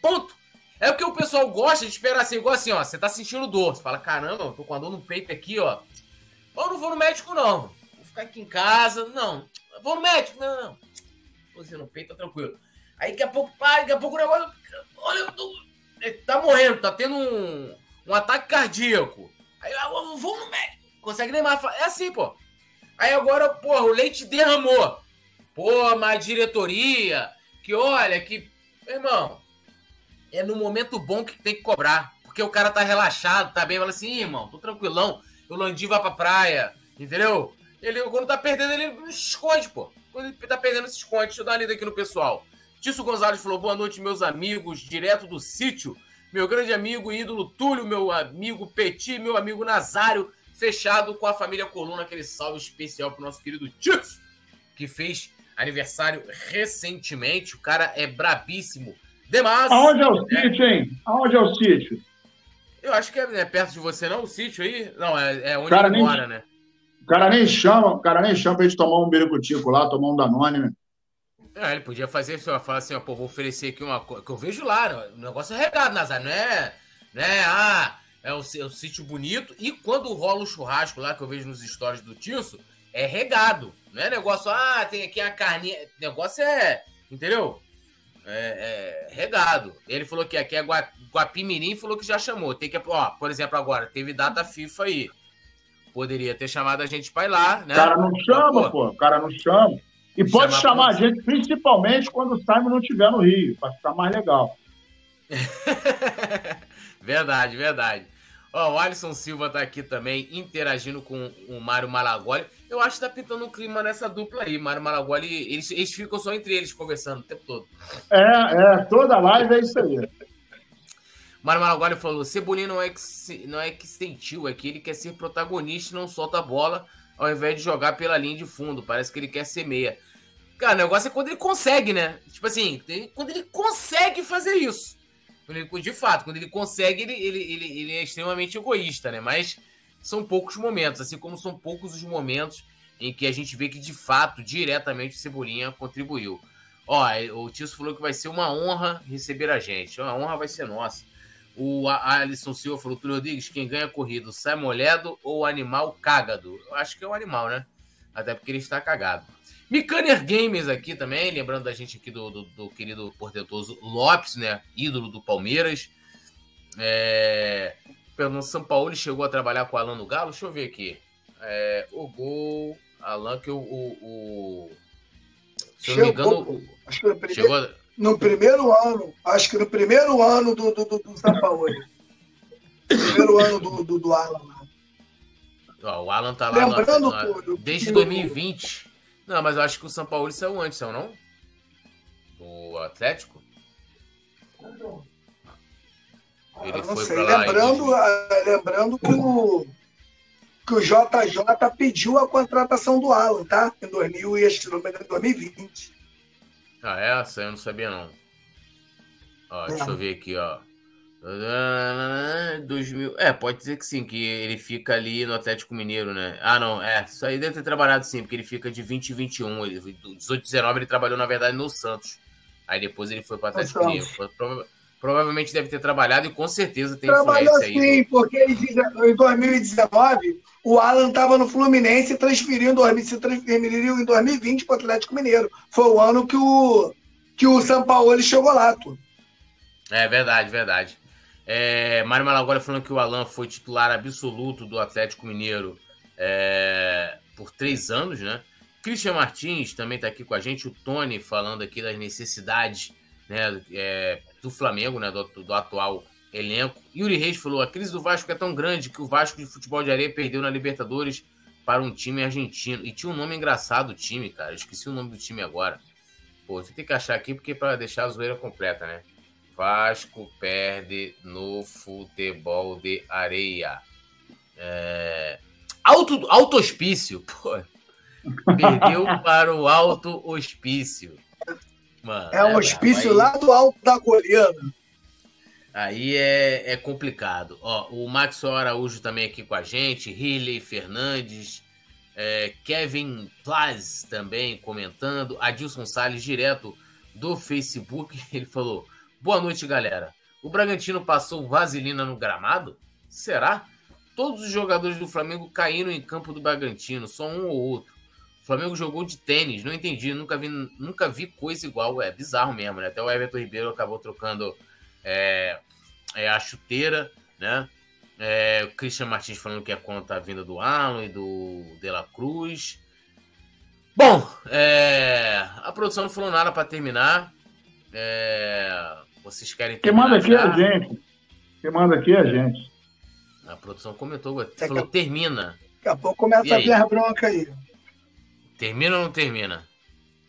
Ponto. É o que o pessoal gosta de esperar assim, igual assim, ó. Você tá sentindo dor. Você fala, caramba, eu tô com a dor no peito aqui, ó. Eu não vou no médico, não. Vou ficar aqui em casa. Não. Eu vou no médico. Não, não. Você no peito, tá tranquilo. Aí daqui a pouco, pá, daqui a pouco o negócio. Olha, eu tô... tá morrendo, tá tendo um, um ataque cardíaco. Aí eu vou no médico. Consegue nem mais. É assim, pô. Aí agora, porra, o leite derramou. Pô, mas diretoria, que olha, que. Irmão, é no momento bom que tem que cobrar. porque o cara tá relaxado, tá bem, fala assim, irmão, tô tranquilão, o Landim vai pra praia, entendeu? Ele, quando tá perdendo, ele se esconde, pô. Quando ele tá perdendo, se esconde. Deixa eu dar uma lida aqui no pessoal. Tício Gonzalez falou: boa noite, meus amigos, direto do sítio. Meu grande amigo e ídolo Túlio, meu amigo Petit, meu amigo Nazário, fechado com a família Coluna, aquele salve especial pro nosso querido Tício, que fez aniversário recentemente. O cara é brabíssimo. Demais. Aonde é o sítio, hein? Aonde é o sítio? Eu acho que é, é, perto de você, não? O sítio aí? Não, é, é onde cara, ele mora, né? O cara nem chama, o cara nem chama pra gente tomar um biricutico lá, tomar um Danone, né? É, ele podia fazer isso, falar assim, ó, pô, vou oferecer aqui uma coisa. Que eu vejo lá, né? o negócio é regado, Nazar, não é. Né? Ah, é o, é o sítio bonito. E quando rola o churrasco lá, que eu vejo nos stories do Tilso, é regado. Não é negócio, ah, tem aqui a carninha. Negócio é. Entendeu? É, é, regado. Ele falou que aqui é Gua, Guapimirim, falou que já chamou. Tem que, ó, por exemplo, agora, teve data FIFA aí. Poderia ter chamado a gente para ir lá, né? O cara não chama, pô. O cara não chama. E pode chamar a gente, principalmente quando o Simon não estiver no Rio, para ficar mais legal. verdade, verdade. Ó, o Alisson Silva tá aqui também, interagindo com o Mário Malagoli. Eu acho que tá pintando um clima nessa dupla aí. Mário Malagoli, eles, eles ficam só entre eles conversando o tempo todo. É, é, toda live é isso aí. Mário Malagoli falou: Cebolinha não é, que, não é que sentiu, é que ele quer ser protagonista e não solta a bola ao invés de jogar pela linha de fundo. Parece que ele quer ser meia. Cara, o negócio é quando ele consegue, né? Tipo assim, quando ele consegue fazer isso. De fato, quando ele consegue, ele, ele, ele, ele, é extremamente egoísta, né? Mas são poucos momentos, assim como são poucos os momentos em que a gente vê que, de fato, diretamente o Cebolinha contribuiu. Ó, o Tício falou que vai ser uma honra receber a gente. A honra vai ser nossa. O Alisson Silva falou, Túlio Rodrigues, quem ganha a corrida, sai molhado ou animal cágado? Eu acho que é o animal, né? Até porque ele está cagado. Micaner Games aqui também, lembrando da gente aqui do, do, do querido portentoso Lopes, né? Ídolo do Palmeiras. É... Pelo São Paulo chegou a trabalhar com o Alan no Galo. Deixa eu ver aqui. É... O gol. Alan, que o. o, o... Se eu não me engano. Acho que no primeiro, chegou... no primeiro ano. Acho que no primeiro ano do, do, do, do São Paulo. primeiro ano do, do, do Alan. Ó, o Alan tá lá Lembrando, desde 2020. Não, mas eu acho que o São Paulo saiu antes, não? O Atlético? Ele ah, foi sei. Lá lembrando, e... lembrando que o, que o JJ pediu a contratação do Alan, tá? Em 2000 e acho que 2020. Ah, é? Essa eu não sabia, não. Ó, deixa eu ver aqui, ó. 2000. É, pode dizer que sim, que ele fica ali no Atlético Mineiro, né? Ah, não, é. Isso aí deve ter trabalhado sim, porque ele fica de 20 e 21. Ele, 18 e 19 ele trabalhou, na verdade, no Santos. Aí depois ele foi para o Atlético Mineiro. Prova provavelmente deve ter trabalhado e com certeza tem Trabalhou influência sim, aí. porque em 2019 o Alan estava no Fluminense e transferiu, se transferiu em 2020 para o Atlético Mineiro. Foi o ano que o, que o São Paulo chegou lá, tu. É verdade, verdade. É, Mário Malagora falando que o Alan foi titular absoluto do Atlético Mineiro é, por três anos, né? Christian Martins também está aqui com a gente, o Tony falando aqui das necessidades né, é, do Flamengo, né, do, do, atual elenco. Yuri Reis falou: a crise do Vasco é tão grande que o Vasco de futebol de areia perdeu na Libertadores para um time argentino. E tinha um nome engraçado o time, cara. Esqueci o nome do time agora. Pô, você tem que achar aqui porque para deixar a zoeira completa, né? Vasco perde no futebol de areia. É... Auto, auto hospício, pô. Perdeu para o alto hospício. Mano, é um é, hospício aí... lá do alto da Goiânia. Aí é, é complicado. Ó, o Maxwell Araújo também aqui com a gente, Riley Fernandes, é, Kevin Plaz também comentando, Adilson Salles direto do Facebook, ele falou: Boa noite, galera. O Bragantino passou vaselina no gramado? Será? Todos os jogadores do Flamengo caíram em campo do Bragantino, só um ou outro. O Flamengo jogou de tênis, não entendi, nunca vi, nunca vi coisa igual. É bizarro mesmo, né? Até o Everton Ribeiro acabou trocando é, é, a chuteira, né? É, o Christian Martins falando que é contra a vinda do Alan e do De La Cruz. Bom, é, a produção não falou nada para terminar. É, vocês querem Quem manda aqui é a gente. Quem manda aqui é a gente. A produção comentou, falou, termina. Daqui a pouco começa a vir a bronca aí. Termina ou não termina?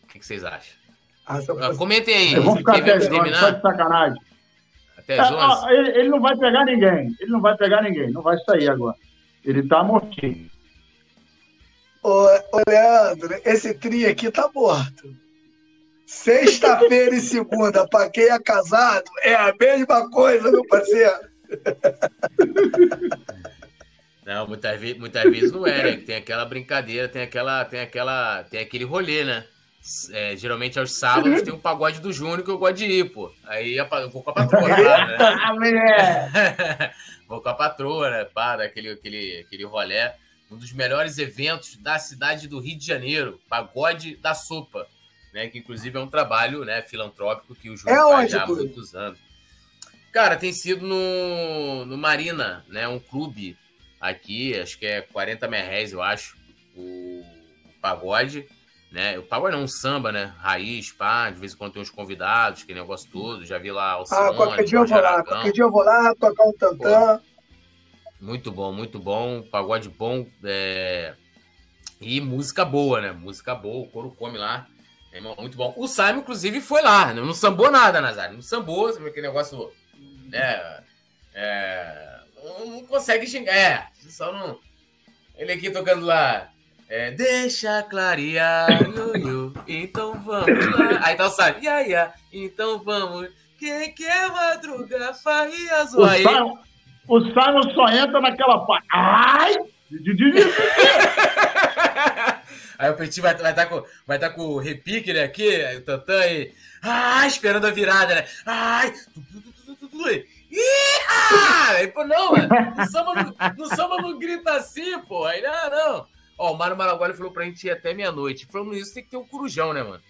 O que, que vocês acham? Ah, ah Comentem aí. Vamos ficar até terminar. Só de sacanagem. Até as 11. É, ele, ele, não vai pegar ninguém. Ele não vai pegar ninguém. Não vai sair agora. Ele tá mortinho. Ô, ô Leandro, esse tri aqui tá morto. Sexta-feira e segunda, para quem é casado, é a mesma coisa, meu parceiro. Não, muitas vezes, muitas vezes não é, né? Tem aquela brincadeira, tem aquela, tem aquela, tem aquele rolê, né? É, geralmente aos sábados tem um pagode do Júnior que eu gosto de ir, pô. Aí eu vou com a patroa, né? vou com a patroa, né? Pá, daquele, aquele, aquele rolê. Um dos melhores eventos da cidade do Rio de Janeiro, Pagode da Sopa, né? Que inclusive é um trabalho né, filantrópico que o Júnior é faz já há muitos anos. Cara, tem sido no, no Marina, né? Um clube aqui, acho que é 40 merréis, eu acho, o, pagode né? O pagode não, um samba, né? Raiz, pá, de vez em quando tem uns convidados, que negócio todo. Já vi lá o Ah, qualquer dia eu vou lá, qualquer dia eu vou lá, tocar um tantã. Muito bom, muito bom. Pagode bom. É... E música boa, né? Música boa, o couro come lá. É muito bom. O Simon, inclusive, foi lá. Né? Não sambou nada, Nazário. Não sambou, sabe aquele negócio. Né? É... Não consegue xingar. É, só não. Ele aqui tocando lá. É, deixa clarear, yo, então vamos lá. Aí tá o Simon, ia, ia, então vamos. Quem quer madrugar, faria zoar. O Simon, o Simon só entra naquela parte. Ai! Aí o Petit vai estar vai tá com, vai tá com o repique, né? Aqui, o Tantan e. Ai, esperando a virada, né? Ai! Ih, ah! Não, mano. No samba não, no samba não grita assim, pô. Aí, não, não. Ó, o Mário Malaguari falou pra gente ir até meia-noite. Falando isso, tem que ter um corujão, né, mano?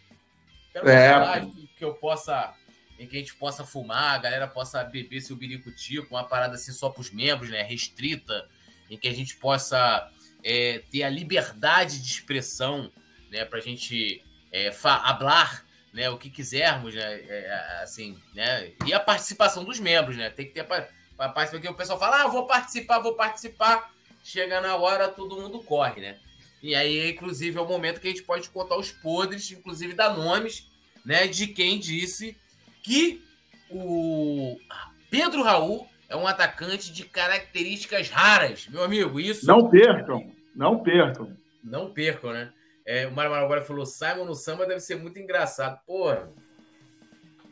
Quero é. que, que eu possa. Em que a gente possa fumar, a galera possa beber seu birico-tico, uma parada assim só pros membros, né? Restrita. Em que a gente possa é, ter a liberdade de expressão, né? Pra gente é, hablar né, o que quisermos, né, é, assim, né, e a participação dos membros, né, tem que ter a participação, porque o pessoal fala, ah, vou participar, vou participar, chega na hora, todo mundo corre, né? E aí, inclusive, é o momento que a gente pode contar os podres, inclusive dar nomes, né, de quem disse que o Pedro Raul é um atacante de características raras, meu amigo. Isso. Não percam, não percam. Não percam, né? É, o Mário agora falou: Simon no samba deve ser muito engraçado. Porra,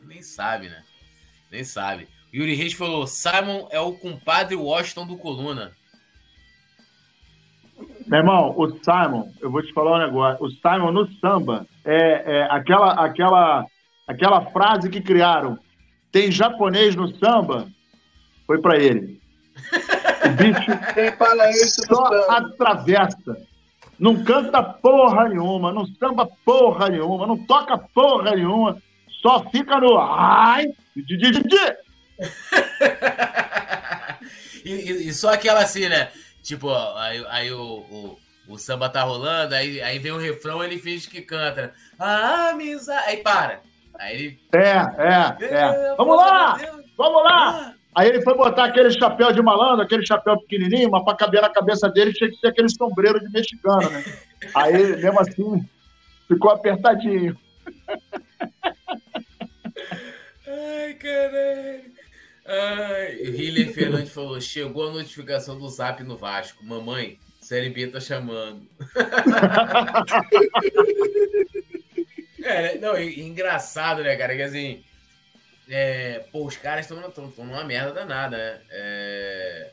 nem sabe, né? Nem sabe. Yuri Reis falou: Simon é o compadre Washington do Coluna. Meu irmão, o Simon, eu vou te falar um negócio. O Simon no samba é, é aquela, aquela, aquela frase que criaram. Tem japonês no samba, foi para ele. O bicho Quem fala isso só atravessa. Não canta porra nenhuma, não samba porra nenhuma, não toca porra nenhuma, só fica no ai, di, di, di. e, e, só aquela assim, né? Tipo, aí, aí o, o, o, samba tá rolando, aí, aí vem o refrão, ele finge que canta. Ah, amizade. Aí para. Aí ele. É, é, é. Vamos lá! Vamos lá! Aí ele foi botar aquele chapéu de malandro, aquele chapéu pequenininho, mas para caber na cabeça dele tinha que ser aquele sombreiro de mexicano, né? Aí, mesmo assim, ficou apertadinho. Ai, caralho. Ai, o Hiller Fernandes falou: chegou a notificação do zap no Vasco. Mamãe, Série B tá chamando. é, não, engraçado, né, cara? Que assim. É, pô, os caras estão numa merda danada, né? É,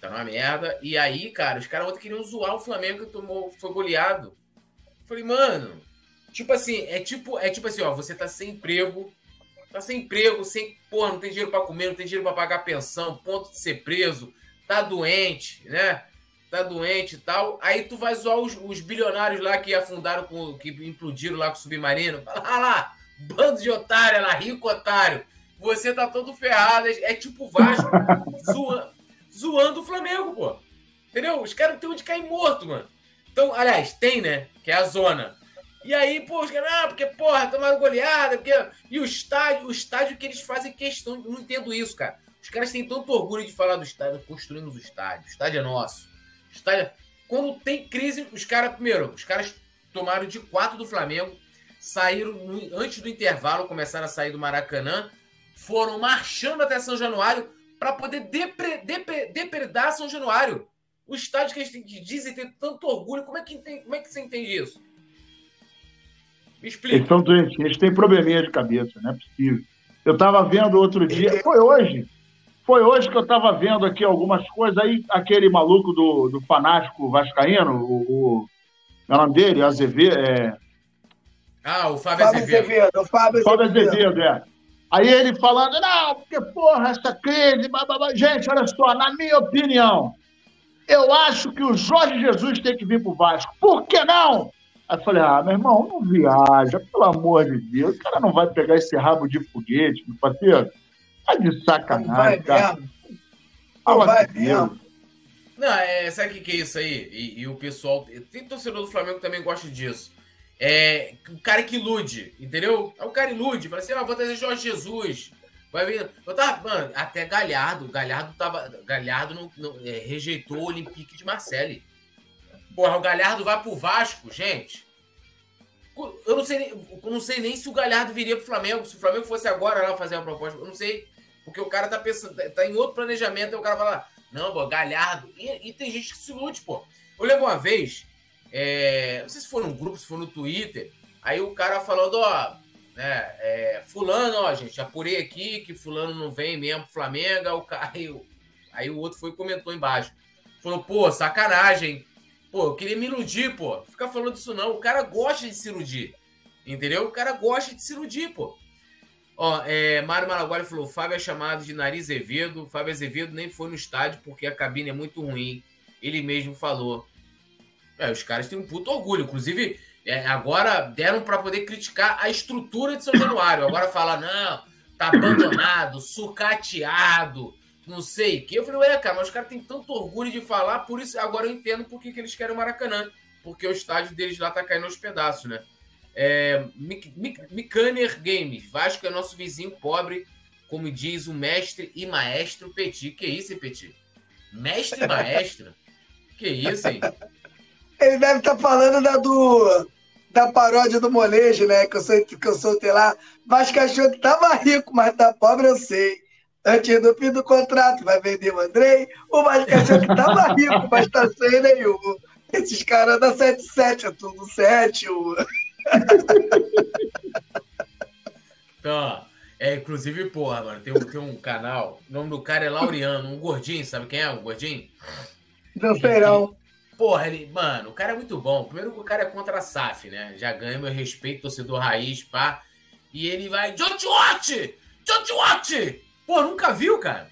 tá numa merda. E aí, cara, os caras ontem queriam zoar o Flamengo que tomou, foi goleado. Falei, mano, tipo assim, é tipo, é tipo assim, ó, você tá sem emprego, tá sem emprego, sem, porra, não tem dinheiro para comer, não tem dinheiro para pagar pensão, ponto de ser preso, tá doente, né? Tá doente e tal. Aí tu vai zoar os, os bilionários lá que afundaram com, que implodiram lá com o submarino. Fala ah lá, bando de otário lá, rico otário. Você tá todo ferrado. É, é tipo Vasco zoando, zoando o Flamengo, pô. Entendeu? Os caras têm onde cair morto, mano. Então, aliás, tem, né? Que é a zona. E aí, pô, os caras, ah, porque, porra, tomaram goleada, porque. E o estádio, o estádio que eles fazem questão, não entendo isso, cara. Os caras têm tanto orgulho de falar do estádio, construímos o estádio, o estádio é nosso. O estádio... Quando tem crise, os caras, primeiro, os caras tomaram de quatro do Flamengo, saíram antes do intervalo, começaram a sair do Maracanã, foram marchando até São Januário para poder depre, depre, depredar São Januário. O estádio que eles dizem ter tanto orgulho, como é que, tem, como é que você entende isso? Me explica. Eles são doentes, eles têm probleminha de cabeça, não é possível. Eu estava vendo outro dia, foi hoje, foi hoje que eu estava vendo aqui algumas coisas, aí aquele maluco do, do fanático vascaíno, o, o, é o nome dele, Azevedo, é... Ah, o Fábio, Fábio Azevedo. Azevedo. O Fábio Azevedo. Fábio Azevedo, é. Aí ele falando, não, porque porra, essa crise, blá, blá, blá. gente, olha só, na minha opinião, eu acho que o Jorge Jesus tem que vir pro Vasco. Por que não? Aí eu falei, ah, meu irmão, não viaja, pelo amor de Deus. O cara não vai pegar esse rabo de foguete, meu parceiro. Tá de sacanagem, não cara. Mesmo. Não vai mesmo. Não, é, sabe o que, que é isso aí? E, e, o pessoal. Tem torcedor do Flamengo que também gosta disso. É o cara que ilude, entendeu? É o cara ilude, fala assim: ah, vou trazer Jorge Jesus. Vai vir. Eu tava, mano, até Galhardo. Galhardo tava. Galhardo não, não é, rejeitou o Olympique de Marseille. Porra, o Galhardo vai pro Vasco, gente. Eu não sei, eu não sei nem se o Galhardo viria pro Flamengo. Se o Flamengo fosse agora lá fazer uma proposta, eu não sei. Porque o cara tá pensando, tá em outro planejamento, aí o cara fala, não, pô, Galhardo. E, e tem gente que se ilude, pô. Eu lembro uma vez, é, não sei se foi num grupo, se foi no Twitter, aí o cara falando, ó, né, é, fulano, ó, gente, apurei aqui que fulano não vem mesmo pro Flamengo, aí o, cara, aí, aí o outro foi e comentou embaixo. Falou, pô, sacanagem, Pô, eu queria me iludir, pô. Ficar falando isso não. O cara gosta de se iludir. Entendeu? O cara gosta de se iludir, pô. Ó, é, Mário Malaguari falou: Fábio é chamado de Nariz Azevedo. Fábio Azevedo nem foi no estádio porque a cabine é muito ruim. Ele mesmo falou. É, os caras têm um puto orgulho. Inclusive, é, agora deram para poder criticar a estrutura de São Januário. Agora fala: não, tá abandonado, sucateado não sei o que. Eu falei, ué, cara, mas os caras têm tanto orgulho de falar, por isso agora eu entendo por que, que eles querem o Maracanã. Porque o estádio deles lá tá caindo aos pedaços, né? É, Mikaner Games, Vasco é nosso vizinho pobre, como diz o mestre e maestro Petit. Que isso, hein, Petit? Mestre e maestro? que isso, hein? Ele deve estar tá falando da do da paródia do molejo, né? Que eu, sou, que eu soltei lá. Vasco achou que tava rico, mas tá pobre, eu sei. Antes do fim do contrato, vai vender o Andrei. O Vasco achou que tava rico, mas tá sem nenhum. Esses caras da 77, é tudo 7. O... Então, é, inclusive, porra, mano, tem, tem um canal, o nome do cara é Laureano, um gordinho, sabe quem é o gordinho? Do Feirão. Porra, ele, mano, o cara é muito bom. Primeiro que o cara é contra a SAF, né? Já ganha meu respeito, torcedor raiz, pá. E ele vai, John Watch! John Watch! Pô, nunca viu, cara?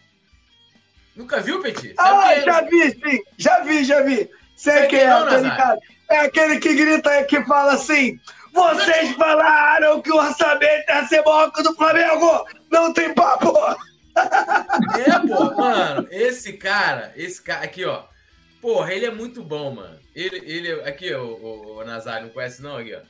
Nunca viu, Petit? Sabe ah, é já vi, sim. Já vi, já vi. Sei quem é, não, tá ligado? É aquele que grita, que fala assim... Vocês falaram que o orçamento ia ser maior que o do Flamengo! Não tem papo! É, pô, mano, esse cara, esse cara, aqui, ó. Porra, ele é muito bom, mano. Ele, ele aqui, ó, o, o Nazário, não conhece não, aqui, ó.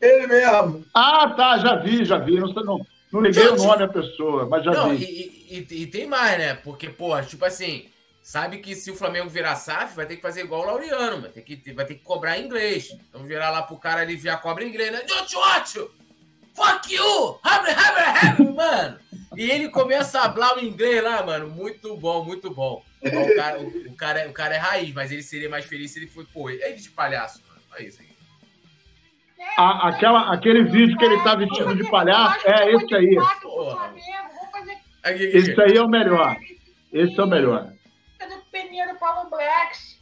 Ele mesmo. Ah, tá, já vi, já vi. Não, não, não liguei o nome à pessoa, mas já não, vi. E, e, e, tem mais, né? Porque, pô, tipo assim, sabe que se o Flamengo virar SAF, vai ter que fazer igual o Laureano, vai ter que, vai ter que cobrar em inglês. Então virar lá pro cara ali já cobra em inglês, né? Jocho, fuck you! Abre, abre, abre, mano! E ele começa a falar o inglês lá, mano. Muito bom, muito bom. O cara, o, o, cara, é, o cara é raiz, mas ele seria mais feliz se ele foi, pô, ele é de palhaço, mano. Olha isso aí a, aquela, aquele vídeo que ele tá vestido de palhaço, é esse aí. Esse aí é o melhor. Esse é o melhor. Peneiro Paulo Blacks?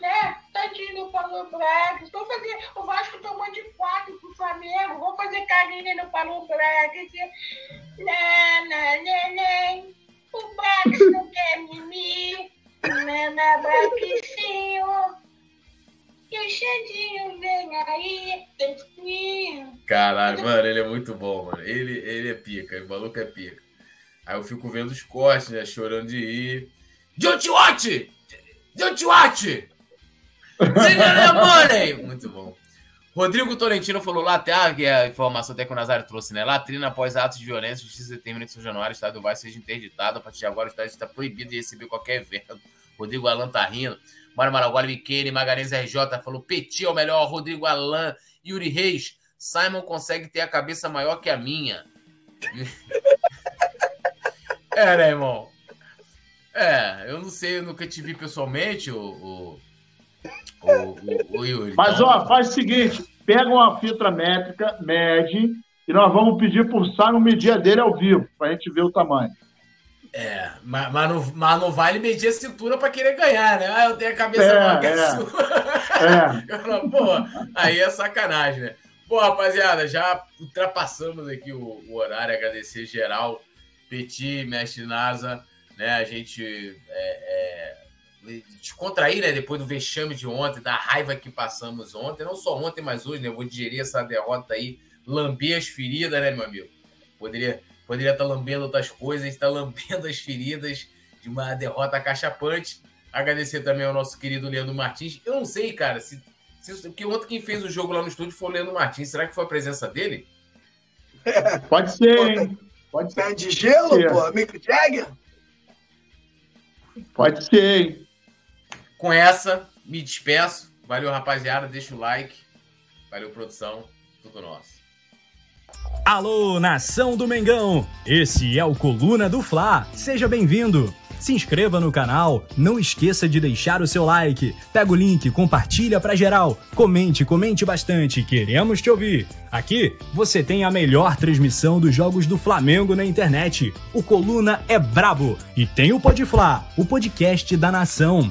Né? Tadinho do Paulo Blacks. Vou fazer. O Vasco tomou de quatro pro Flamengo. Vou fazer carinho no Paulo Blacks. Né, né, né, né. O Blacks não quer mimir. E o Xandinho vem aí, Caralho, mano, ele é muito bom, mano. Ele, ele é pica, o maluco é pica. Aí eu fico vendo os cortes, né? Chorando de ir. Don't you watch? Don't you watch? Money! Muito bom. Rodrigo Tolentino falou lá até ah, que a informação até que o Nazário trouxe, né? Latrina após atos de violência, justiça determina que São Januário, estado do Vale, seja interditado. A partir de agora, o estado está proibido de receber qualquer evento. Rodrigo Alan tá rindo. Mário Maraguari, Miquene, Magalhães RJ falou: Petit é o melhor. Rodrigo Alan, Yuri Reis. Simon consegue ter a cabeça maior que a minha. é, né, irmão? É, eu não sei, eu nunca te vi pessoalmente, o, o, o, o Yuri. Mas, então... ó, faz o seguinte: pega uma fita métrica, mede, e nós vamos pedir pro Simon medir a dele ao vivo, pra gente ver o tamanho. É, mas, mas, não, mas não vale medir a cintura para querer ganhar, né? Ah, eu tenho a cabeça é, maior que a é. sua. É. Falo, pô, aí é sacanagem, né? Pô, rapaziada, já ultrapassamos aqui o, o horário, agradecer geral, Petit, Mestre NASA, né? A gente é, é, descontrair, né? Depois do vexame de ontem, da raiva que passamos ontem, não só ontem, mas hoje, né? Eu vou digerir essa derrota aí, lamber as feridas, né, meu amigo? Poderia poderia estar lambendo outras coisas, está lambendo as feridas de uma derrota cachapante. Agradecer também ao nosso querido Leandro Martins. Eu não sei, cara, se, se porque ontem quem fez o jogo lá no estúdio foi o Leandro Martins. Será que foi a presença dele? Pode ser, hein? Pode ser. Pé de gelo, ser. pô? Mick Jagger? Pode ser, hein? Com essa, me despeço. Valeu, rapaziada. Deixa o like. Valeu, produção. Tudo nosso. Alô, nação do Mengão! Esse é o Coluna do Fla. Seja bem-vindo! Se inscreva no canal, não esqueça de deixar o seu like. Pega o link, compartilha pra geral. Comente, comente bastante, queremos te ouvir. Aqui você tem a melhor transmissão dos jogos do Flamengo na internet. O Coluna é brabo e tem o Podfla, o podcast da nação.